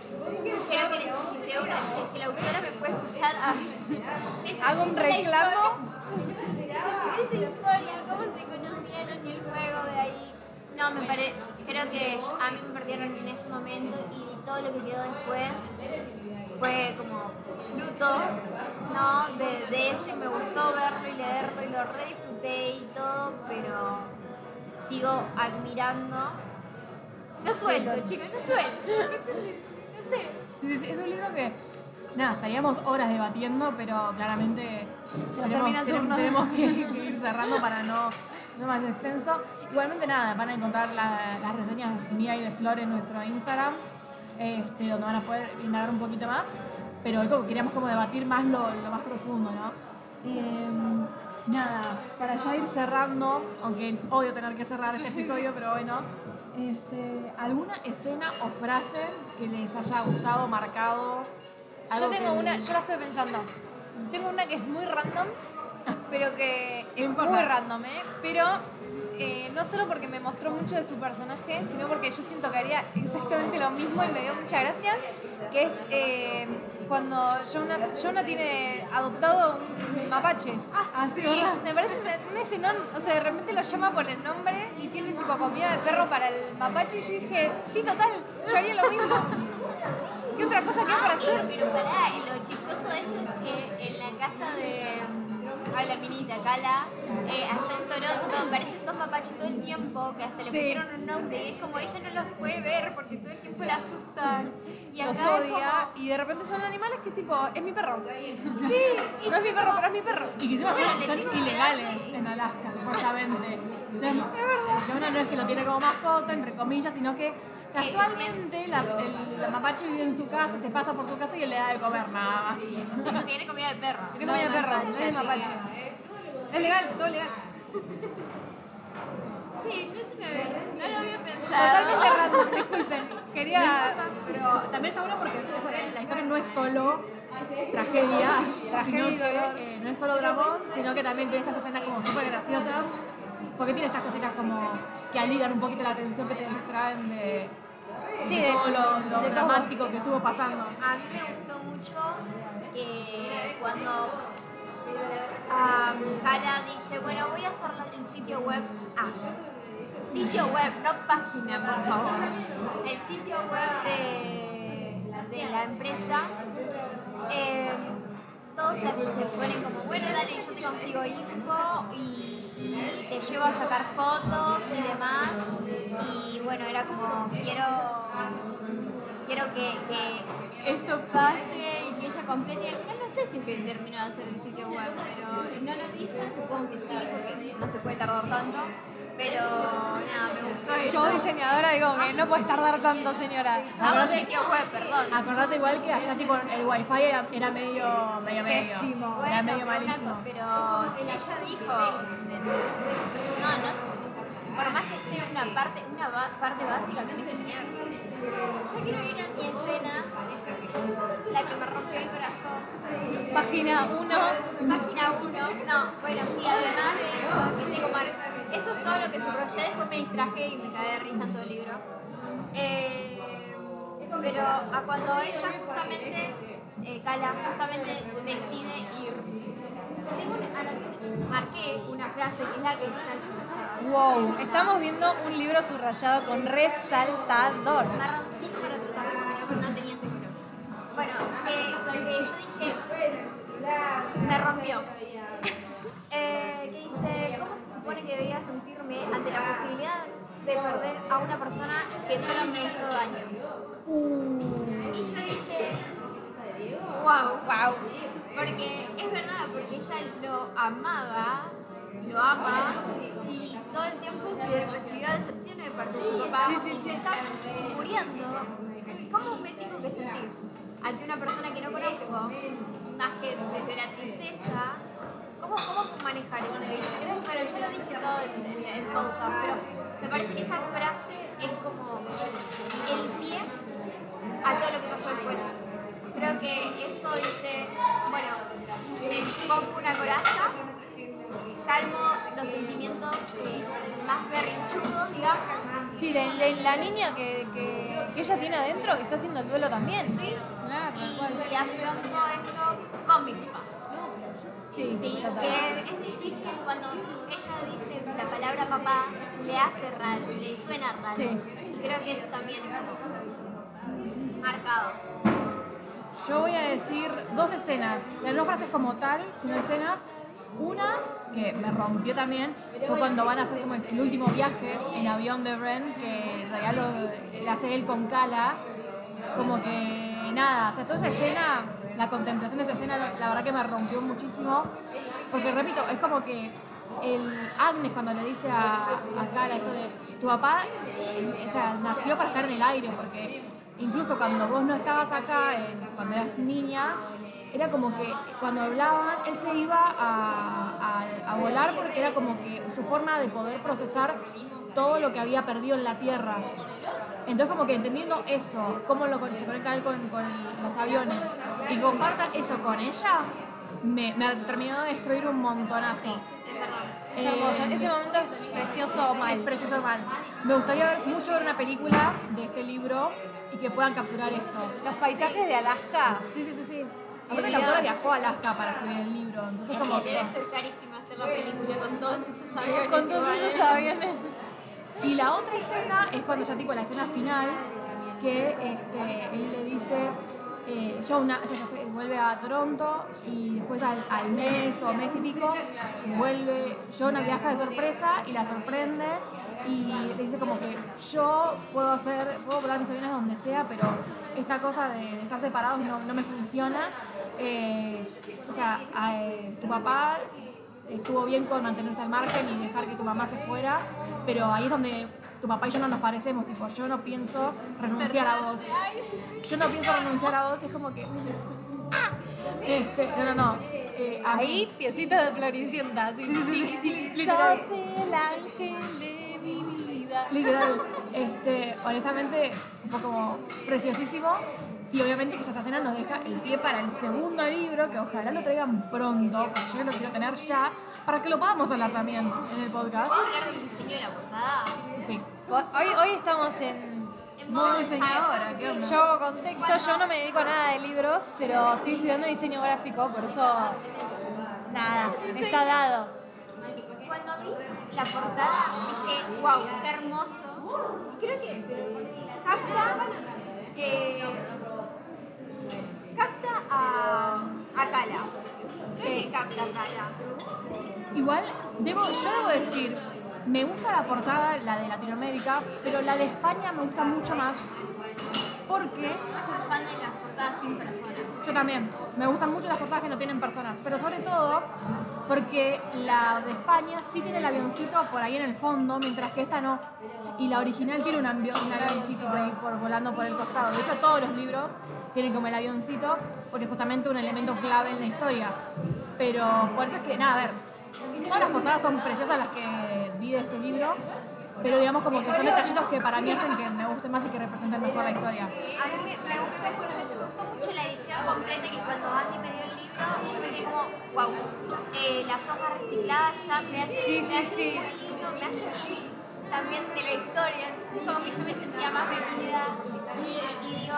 creo que necesité una, que la autora me puede escuchar a Hago un reclamo. esa historia, cómo se conocieron y el juego de ahí. No, me parece, creo que a mí me perdieron en ese momento y todo lo que quedó después fue como fruto, ¿no? De, de eso y me gustó verlo y leerlo y lo re disfruté y todo, pero sigo admirando. No suelto, chicos, no suelto. No sé. Sí, sí, sí, es un libro que, nada, estaríamos horas debatiendo, pero claramente Se nos tenemos, termina el turno. tenemos que, que ir cerrando para no, no más extenso. Igualmente, nada, van a encontrar la- las reseñas mía y de Flor en nuestro Instagram, este, donde van a poder indagar un poquito más, pero hoy como queríamos como debatir más lo, lo más profundo, ¿no? Em, nada, para ya ir cerrando, aunque odio tener que cerrar este episodio, pero bueno, este, ¿alguna escena o frase que les haya gustado, marcado? Yo tengo que- una, yo la estoy pensando. Tengo una que es muy random, pero que es muy random, ¿eh? Pero eh, no solo porque me mostró mucho de su personaje, sino porque yo siento que haría exactamente lo mismo y me dio mucha gracia, que es eh, cuando Jonah, Jonah tiene adoptado un mapache. Ah, sí, Y me parece una- un escenón, o sea, de repente lo llama por el nombre y tiene tipo comida de perro para el mapache y yo dije, sí, total, yo haría lo mismo. ¿Qué otra cosa que hay para Ah, hacer? Pero pará, y lo chistoso de eso es que en la casa de. Ay, la minita, Cala, eh, allá en Toronto, aparecen dos mapaches todo el tiempo que hasta le Sí. pusieron un nombre y es como ella no los puede ver porque todo el tiempo la asustan. Y acá los odia y de repente son animales que tipo, es mi perro. Sí, y No es mi perro, pero es mi perro. Y que Bueno, son, son ilegales en Alaska, supuestamente. Es verdad. Una no es que lo tiene como mascota, entre comillas, sino que casualmente la, el, la mapache vive en su casa, se pasa por su casa y él le da de comer nada más. tiene comida de perro. Tiene comida de perro, no es mapache. Es legal, todo legal. Sí, no se me ve. No lo había pensado. Totalmente random, disculpen. Quería. Pero también está bueno porque eso- la historia no es solo tragedia, Tragedia que, eh, no es solo dragón, sino que también tiene estas escenas como súper graciosas, porque tiene estas cositas como que alivian un poquito la tensión que te distraen de, Sí, de todo lo, lo de todo. dramático que estuvo pasando. A mí me gustó mucho que cuando ah, Kala dice, bueno, voy a hacer el sitio web. Ah, sitio web, no página, por favor. El sitio web de, de la empresa. eh, todos se, se ponen como, bueno, dale, yo te consigo info y te llevo a sacar fotos y demás. Y bueno, era como, quiero, quiero que, que eso pase y que ella complete. No sé si es que terminó de hacer el sitio web, pero no lo dice, supongo que sí, porque no se puede tardar tanto. Pero nada, me gustó eso. Yo, diseñadora, digo que no puedes tardar tanto, señora. Hago sitio web, perdón. Acordate igual que allá tipo el wifi era, era medio, medio, medio. Pésimo. Era Bueno, medio pero malísimo. Pero ella dijo, no, no sé, por más que esté una parte, una parte básica, tenés que tener. Yo quiero ir a mi escena, la que me rompió el corazón. Página 1. Página 1. No, bueno, sí, además de eso, que tengo mar... Eso es todo lo que subrayé, después me distraje y me caí de risa en todo el libro. Eh, pero a cuando ella justamente, eh, Cala, justamente decide ir. Tengo un, anoté- marqué una frase que es la que está subrayada. Wow, estamos viendo un libro subrayado con resaltador. marroncito para tratar de comer, pero no tenía color. Bueno, eh, yo dije, me rompió. Eh, que dice, ¿cómo se supone que debería sentirme ante la posibilidad de perder a una persona que solo me hizo daño? Y yo dije, wow, wow. Porque es verdad, porque ella lo amaba, lo ama, y todo el tiempo se recibió decepciones de parte de su papá. Sí, sí, y sí. se está muriendo. ¿Cómo me tengo que sentir ante una persona que no conozco, más que desde la tristeza? ¿Cómo, cómo manejar? Y yo creo bueno, yo lo dije todo en el podcast, pero me parece que esa frase es como el pie a todo lo que pasó después. Creo que eso dice, bueno, me pongo una coraza, calmo los sentimientos eh, más berrinchudos, digamos. Sí, la, la- la niña que, que, que ella tiene adentro que está haciendo el duelo también. Sí, Claro, cual. y afronto esto con mi papá. Sí, Sí, que es difícil cuando ella dice la palabra papá, le hace raro, le suena raro. Sí. Y creo que eso también es marcado. Yo voy a decir dos escenas, o sea, no frases como tal, sino escenas. Una que me rompió también fue cuando van a hacer como el último viaje en avión de Ren, que en realidad lo, lo hace él con Kala. Como que nada, o sea, toda esa escena, la contemplación de esa escena, la verdad que me rompió muchísimo. Porque repito, es como que el Agnes cuando le dice a, a esto de tu papá eh, nació para estar en el aire, porque incluso cuando vos no estabas acá, en- cuando eras niña, era como que cuando hablaban, él se iba a- a volar porque era como que su forma de poder procesar todo lo que había perdido en la Tierra. Entonces como que entendiendo eso, cómo lo, se conecta él con, con los aviones y comparta eso con ella, me, me terminó de destruir un montonazo. Es hermoso. Ese momento es precioso Es mal. precioso mal. Me gustaría ver mucho ver una película de este libro y que puedan capturar esto. Los paisajes de Alaska. Sí, sí, sí, sí. Aparte la autora viajó a Alaska para escribir el libro, entonces como Debe ser carísimo hacer la película con todos esos aviones. Con todos esos aviones. Y la otra escena es cuando ya tipo la escena final, que este, él le dice, eh, Jonah o sea, se vuelve a Toronto y después al, mes o mes y pico vuelve, Jonah viaja de sorpresa y la sorprende y le dice como que yo puedo hacer, puedo volar mis aviones donde sea, pero esta cosa de, de estar separados no, no me funciona. Eh, o sea, eh, tu papá estuvo bien con mantenerse al margen y dejar que tu mamá se fuera, pero ahí es donde tu papá y yo no nos parecemos, tipo, yo no pienso renunciar a vos. Yo no pienso renunciar a vos, y es como que... Este, no, no, no. eh, a mí- Ahí, piecita de Floricienta. Así. Literal. Sos el ángel de mi vida. Literal, este, honestamente fue como preciosísimo y obviamente que esa escena nos deja el pie para el segundo libro que ojalá lo traigan pronto, porque yo lo quiero tener ya, para que lo podamos hablar también en el podcast. ¿Puedo hablar del diseño de la portada? Sí. Hoy, hoy estamos en. En Modo diseñadora, ¿qué onda? Yo contexto, yo no me dedico a nada de libros, pero estoy estudiando diseño gráfico, por eso nada, está dado. Cuando vi la portada dije, wow, qué hermoso. Y creo que capta, eh, capta a, a Cala. Sí. capta a Cala. Igual, debo, yo debo decir, me gusta la portada, la de Latinoamérica, pero la de España me gusta mucho más. Porque de las portadas sin personas. yo también, me gustan mucho las portadas que no tienen personas, pero sobre todo porque la de España sí tiene el avioncito por ahí en el fondo, mientras que esta no. Y la original tiene un, un avioncito ahí por, volando por el costado. De hecho, todos los libros tienen como el avioncito, porque es justamente un elemento clave en la historia. Pero por eso es que, nada, a ver, todas las portadas son preciosas las que vi de este libro, pero digamos como que son detallitos que para mí hacen que me guste más y que representen mejor la historia. A mí me, me me gustó mucho la edición completa que cuando Andy me dio el libro, yo me quedé como, wow, eh, las hojas recicladas ya me hace, Sí, me sí, sí. muy lindo, me hace así también de la historia, entonces como que yo me sentía más metida y, y digo,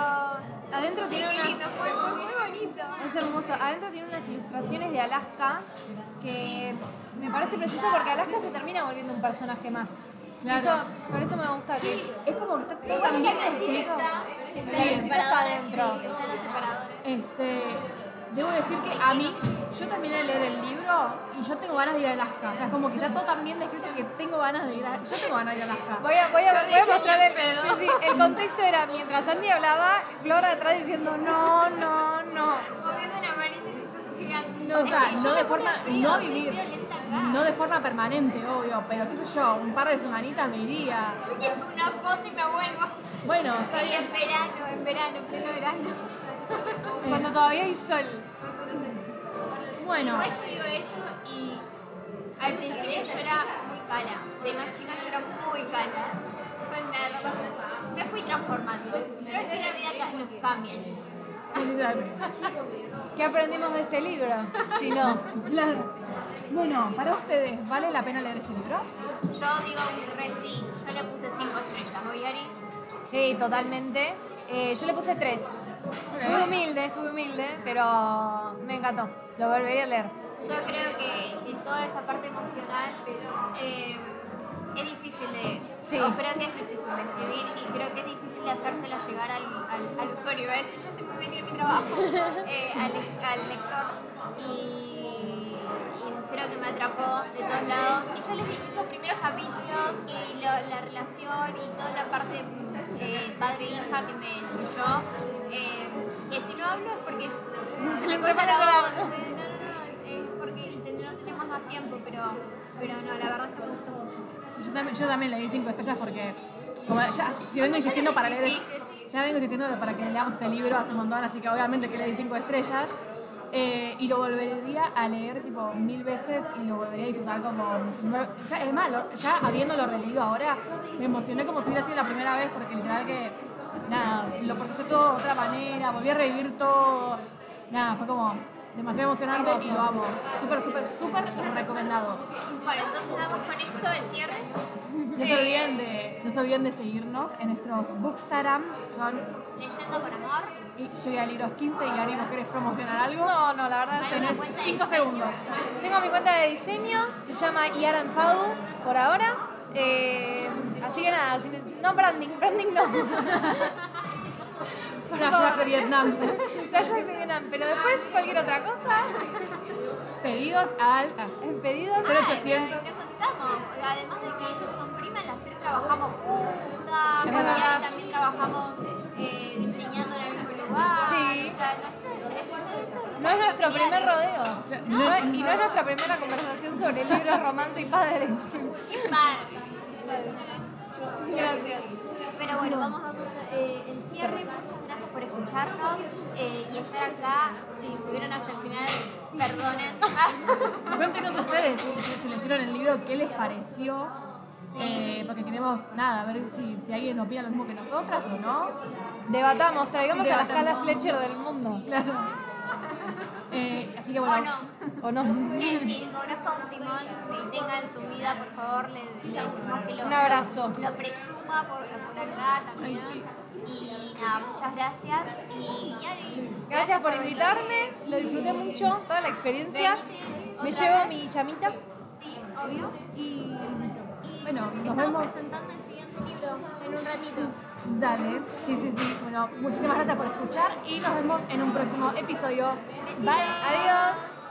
Adentro tiene unas. lindo, fue, fue muy bonito. Es hermoso. Adentro tiene unas ilustraciones de Alaska que me parece precioso porque Alaska se termina volviendo un personaje más. Claro. Eso, por eso me gusta que. Es como que está todo tan bien escrito. está, está Sí, está adentro. sí, está en los separadores. Este, debo decir que a mí, yo terminé de leer el libro y yo tengo ganas de ir a Alaska. O sea, es como que está todo tan bien descrito que tengo ganas de ir a, yo tengo ganas de ir a Alaska. Voy a, voy a, voy a mostrar el. Sí, sí, el contexto era mientras Andy hablaba, Flora detrás diciendo no, no, no. Moviendo la manita. No, o sea, que no yo de forma, frío, no vivir, no de forma permanente, obvio, pero qué sé yo, un par de semanitas me iría. Una foto y me vuelvo. Bueno, está bien. en verano, en verano, pleno verano. Cuando todavía hay sol. Bueno, Igual yo digo eso y al principio yo era muy cala. De más chica yo era muy cala. Con nerd. Me fui transformando. Pero así la vida nos cambia, chicos. ¿Qué aprendimos de este libro? Si no. claro. Bueno, para ustedes, ¿vale la pena leer este libro? Yo digo un re sí, yo le puse 5 estrellas. ¿Voy, Ari? Sí, totalmente. Eh, yo le puse tres. Estuve humilde, estuve humilde, pero me encantó. Lo volvería a leer. Yo creo que, que toda esa parte emocional eh, es difícil de... Sí. o creo que es difícil de escribir y creo que es difícil de hacérsela llegar al, al, al usuario. A decir, yo estoy muy metida en mi trabajo, eh, al, al lector. Y, y creo que me atrapó de todos lados. Y yo les dije esos primeros capítulos y lo- la relación y toda la parte eh, padre-hija que me destruyó. eh, que si no hablo es porque se me la voz. No, no, no, es, porque no tenemos más tiempo, pero, pero no, la verdad es que me gustó mucho. Yo también, yo también le di cinco estrellas porque, como ya, si vengo insistiendo para leer, ya vengo insistiendo para que leamos este libro hace un montón, así que obviamente que le di cinco estrellas. Eh, y lo volvería a leer tipo mil veces y lo volvería a disfrutar como ya, es más, lo- ya habiéndolo releído ahora, me emocioné como si hubiera sido la primera vez porque literal que nada, lo procesé todo de otra manera, volví a revivir todo, nada, fue como demasiado emocionante y lo amo. Súper, súper, súper recomendado. Bueno, entonces damos con esto el cierre. No se olviden de, no se olviden de seguirnos en nuestros bookstagram, son Leyendo con amor. y yo voy a libros 15 y Ari, ¿vos querés promocionar algo? No, no, la verdad es cuenta de 5 diseño. segundos. Tengo mi cuenta de diseño, se llama Iaran Fadu por ahora. Eh, así que nada, no branding, branding no. Flashback de Vietnam. Flashbacks de Vietnam, pero después cualquier otra cosa, Pedidos al... ah, en pedidos. Cero Ah, 800. pero no contamos. Además de que ellas son primas, las tres trabajamos juntas. Yari también trabajamos eh, diseñando en el mismo lugar. Sí. O sea, nosotros, es- No es nuestro primer rodeo. No, y no es nuestra primera conversación sobre libros, romance y padres. Y padre. Gracias. Pero bueno, vamos dando eh, el cierre. Por escucharnos eh, y estar acá. Si estuvieron hasta el final, perdonen. Cuéntenos ustedes si, si leyeron el libro, qué les pareció. Eh, porque queremos, nada, a ver si, si alguien opina lo mismo que nosotras o no. Debatamos, traigamos a la escala Fletcher del mundo. Claro. Eh, así que o bueno. no. ¿O no? Y, y conozca a un Simón y tenga en su vida, por favor, le, le decimos que lo, Un abrazo. lo presuma por, por acá también. Y nada, muchas gracias. Y Gracias por invitarme, lo disfruté mucho, toda la experiencia. Me llevo mi llamita Sí, obvio. y Y Bueno, nos estamos vemos. presentando el siguiente libro en un ratito. Dale, sí, sí, sí. Bueno, muchísimas gracias por escuchar y nos vemos en un próximo episodio. Bye. adiós.